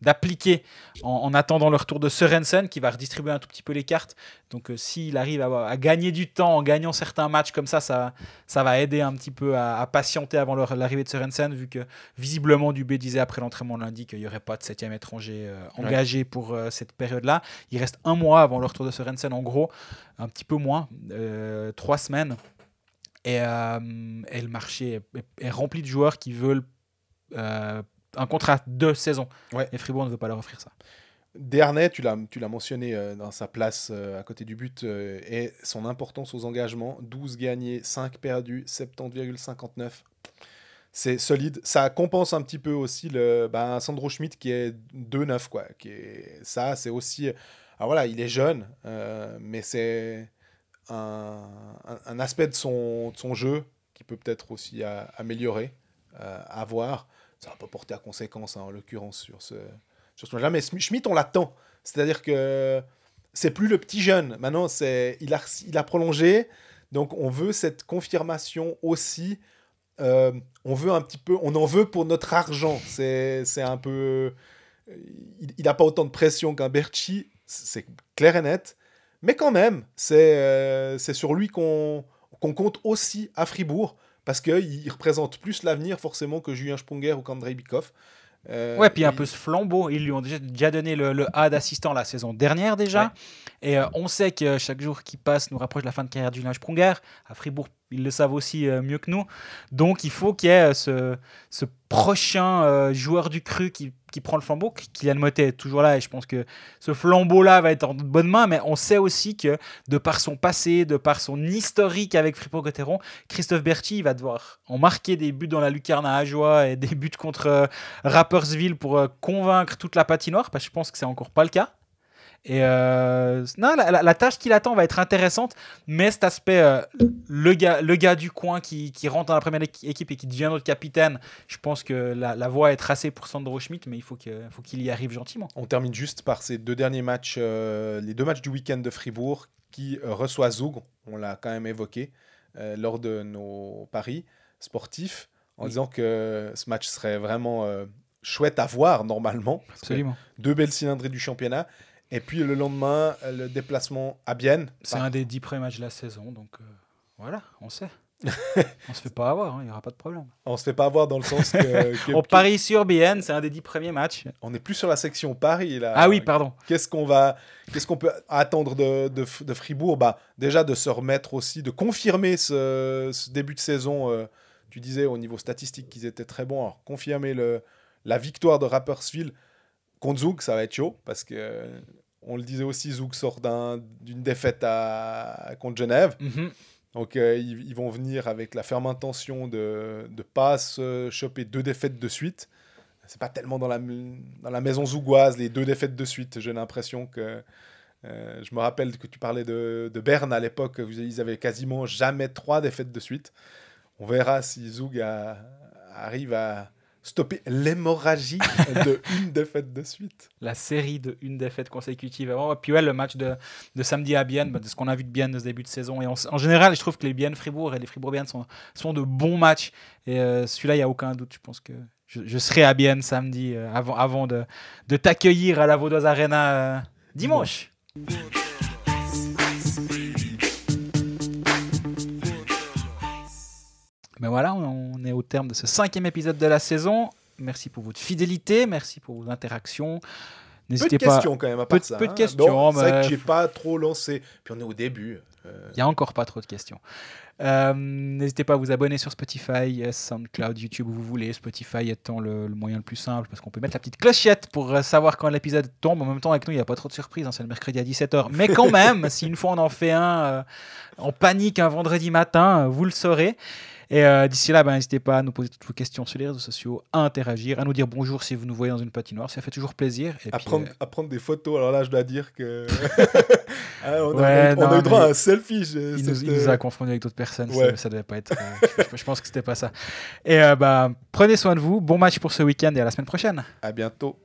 d'appliquer en, attendant le retour de Sorensen qui va redistribuer un tout petit peu les cartes. Donc euh, s'il arrive à, gagner du temps en gagnant certains matchs comme ça, ça, ça va aider un petit peu à, patienter avant l'arrivée de Sorensen, vu que visiblement Dubé disait après l'entraînement lundi qu'il n'y aurait pas de septième étranger euh, engagé pour euh, cette période-là. Il reste un mois avant le retour de Sorensen, en gros, un petit peu moins, trois semaines. Et, et, le marché est, rempli de joueurs qui veulent un contrat de saison. Et Fribourg ne veut pas leur offrir ça. Dernay, tu l'as, mentionné euh, dans sa place euh, à côté du but, euh, et son importance aux engagements 12 gagnés, 5 perdus, 70,59. C'est solide. Ça compense un petit peu aussi le bah, Sandro Schmidt qui est 2-9. Quoi, qui est, ça, c'est aussi. Alors voilà, il est jeune, mais c'est un, un, aspect de son, de son jeu qui peut peut-être aussi améliorer, à voir ça va pas porter à conséquence hein, en l'occurrence sur ce, sur ce là Mais Schmidt, on l'attend. C'est-à-dire que c'est plus le petit jeune. Maintenant, c'est il a, il a prolongé. Donc, on veut cette confirmation aussi. Euh, on veut un petit peu, on en veut pour notre argent. C'est un peu. Il n'a pas autant de pression qu'un Berchi, c'est clair et net. Mais quand même, c'est euh, sur lui qu'on qu'on compte aussi à Fribourg parce qu'il représente plus l'avenir forcément que Julien Sprunger ou qu'Andrei Bikov. Euh, Ouais, puis un il- peu ce flambeau. Ils lui ont déjà, donné le, le A d'assistant la saison dernière déjà. Ouais. Et euh, on sait que chaque jour qui passe nous rapproche de la fin de carrière du Julien Sprunger. À Fribourg, ils le savent aussi euh, mieux que nous. Donc il faut qu'il y ait euh, ce, ce prochain joueur du cru qui, qui prend le flambeau. Kylian Motet est toujours là et je pense que ce flambeau-là va être en de bonnes mains. Mais on sait aussi que de par son passé, de par son historique avec Fribourg-Gotteron, Christophe Berti va devoir en marquer des buts dans la lucarne à Ajoie et des buts contre euh, Rappersville pour euh, convaincre toute la patinoire, parce que je pense que c'est encore pas le cas. Et euh, non, la, la- la tâche qui l'attend va être intéressante, mais cet aspect, euh, le, gars, le gars du coin qui, qui rentre dans la première équi- équipe et qui devient notre capitaine, je pense que la, la voie est tracée pour Sandro Schmidt, mais il faut que- faut qu'il y arrive gentiment. On termine juste par ces deux derniers matchs, euh, les deux matchs du week-end de Fribourg qui reçoit Zoug, on l'a quand même évoqué lors de nos paris sportifs, en Oui. disant que ce match serait vraiment chouette à voir normalement. Absolument. Deux belles cylindrées du championnat. Et puis le lendemain, le déplacement à Bienne. C'est un des dix premiers matchs de la saison, donc euh, voilà, on sait. on se fait pas avoir, hein, il n'y aura pas de problème. On se fait pas avoir dans le sens que, que- On parie sur BN, c'est un des dix premiers matchs. on est plus sur la section Paris là. Ah oui, pardon. Qu'est-ce qu'on va, qu'est-ce qu'on peut attendre de, de, de Fribourg? Bah, Déjà de se remettre aussi, de confirmer ce, ce début de saison. euh, tu disais au niveau statistique qu'ils étaient très bons. Alors confirmer le, la victoire de Rapperswil contre Zoug, ça va être chaud parce que euh, on le disait aussi, Zoug sort d'un- d'une défaite à, contre Genève. Mhm. Donc euh, ils, ils vont venir avec la ferme intention de ne pas se choper deux défaites de suite. C'est pas tellement dans la, dans la maison zougoise, les deux défaites de suite. J'ai l'impression que. euh, je me rappelle que tu parlais de, de Berne à l'époque, vous- ils avaient quasiment jamais trois défaites de suite. On verra si Zoug a- arrive à stopper l'hémorragie de une défaite de suite. la série de une défaite consécutive. Et puis ouais, le match de, de samedi à Bienne, bah, de ce qu'on a vu de Bienne de ce début de saison. Et en, en général, je trouve que les Bienne Fribourg et les Fribourg Bienne sont, sont de bons matchs. Et euh, celui-là, il n'y a aucun doute. Je pense que je, je serai à Bienne samedi euh, avant, avant de, de t'accueillir à la Vaudoise Arena euh, dimanche. Ben voilà, on est au terme de ce cinquième épisode de la saison. Merci pour votre fidélité, merci pour vos interactions. Peu N'hésitez de pas. questions quand même, à part peu de- ça. peu de hein. questions, Bon, c'est vrai mais- que j'ai pas trop lancé. Puis on est au début. euh, Il n'y a encore pas trop de questions. Euh, N'hésitez pas à vous abonner sur Spotify, euh, SoundCloud, YouTube où vous voulez. Spotify étant le, le moyen le plus simple parce qu'on peut mettre la petite clochette pour euh, savoir quand l'épisode tombe. En même temps, avec nous, il n'y a pas trop de surprises. hein, c'est le mercredi à 17h. Mais quand même, si une fois on en fait un euh, en panique un vendredi matin, euh, vous le saurez. Et euh, d'ici là, ben, n'hésitez pas à nous poser toutes vos questions sur les réseaux sociaux, à interagir, à nous dire bonjour si vous nous voyez dans une patinoire. Ça fait toujours plaisir. Et à, puis, prendre, euh, à prendre des photos. Alors là, je dois dire que. Ah, on, a, on a non, eu droit à un selfie. je- Il nous, il nous a confondu avec d'autres personnes, Ouais. ça, ça devait pas être. euh, je, je pense que c'était pas ça. Et euh, bah, prenez soin de vous, bon match pour ce week-end et à la semaine prochaine. À bientôt.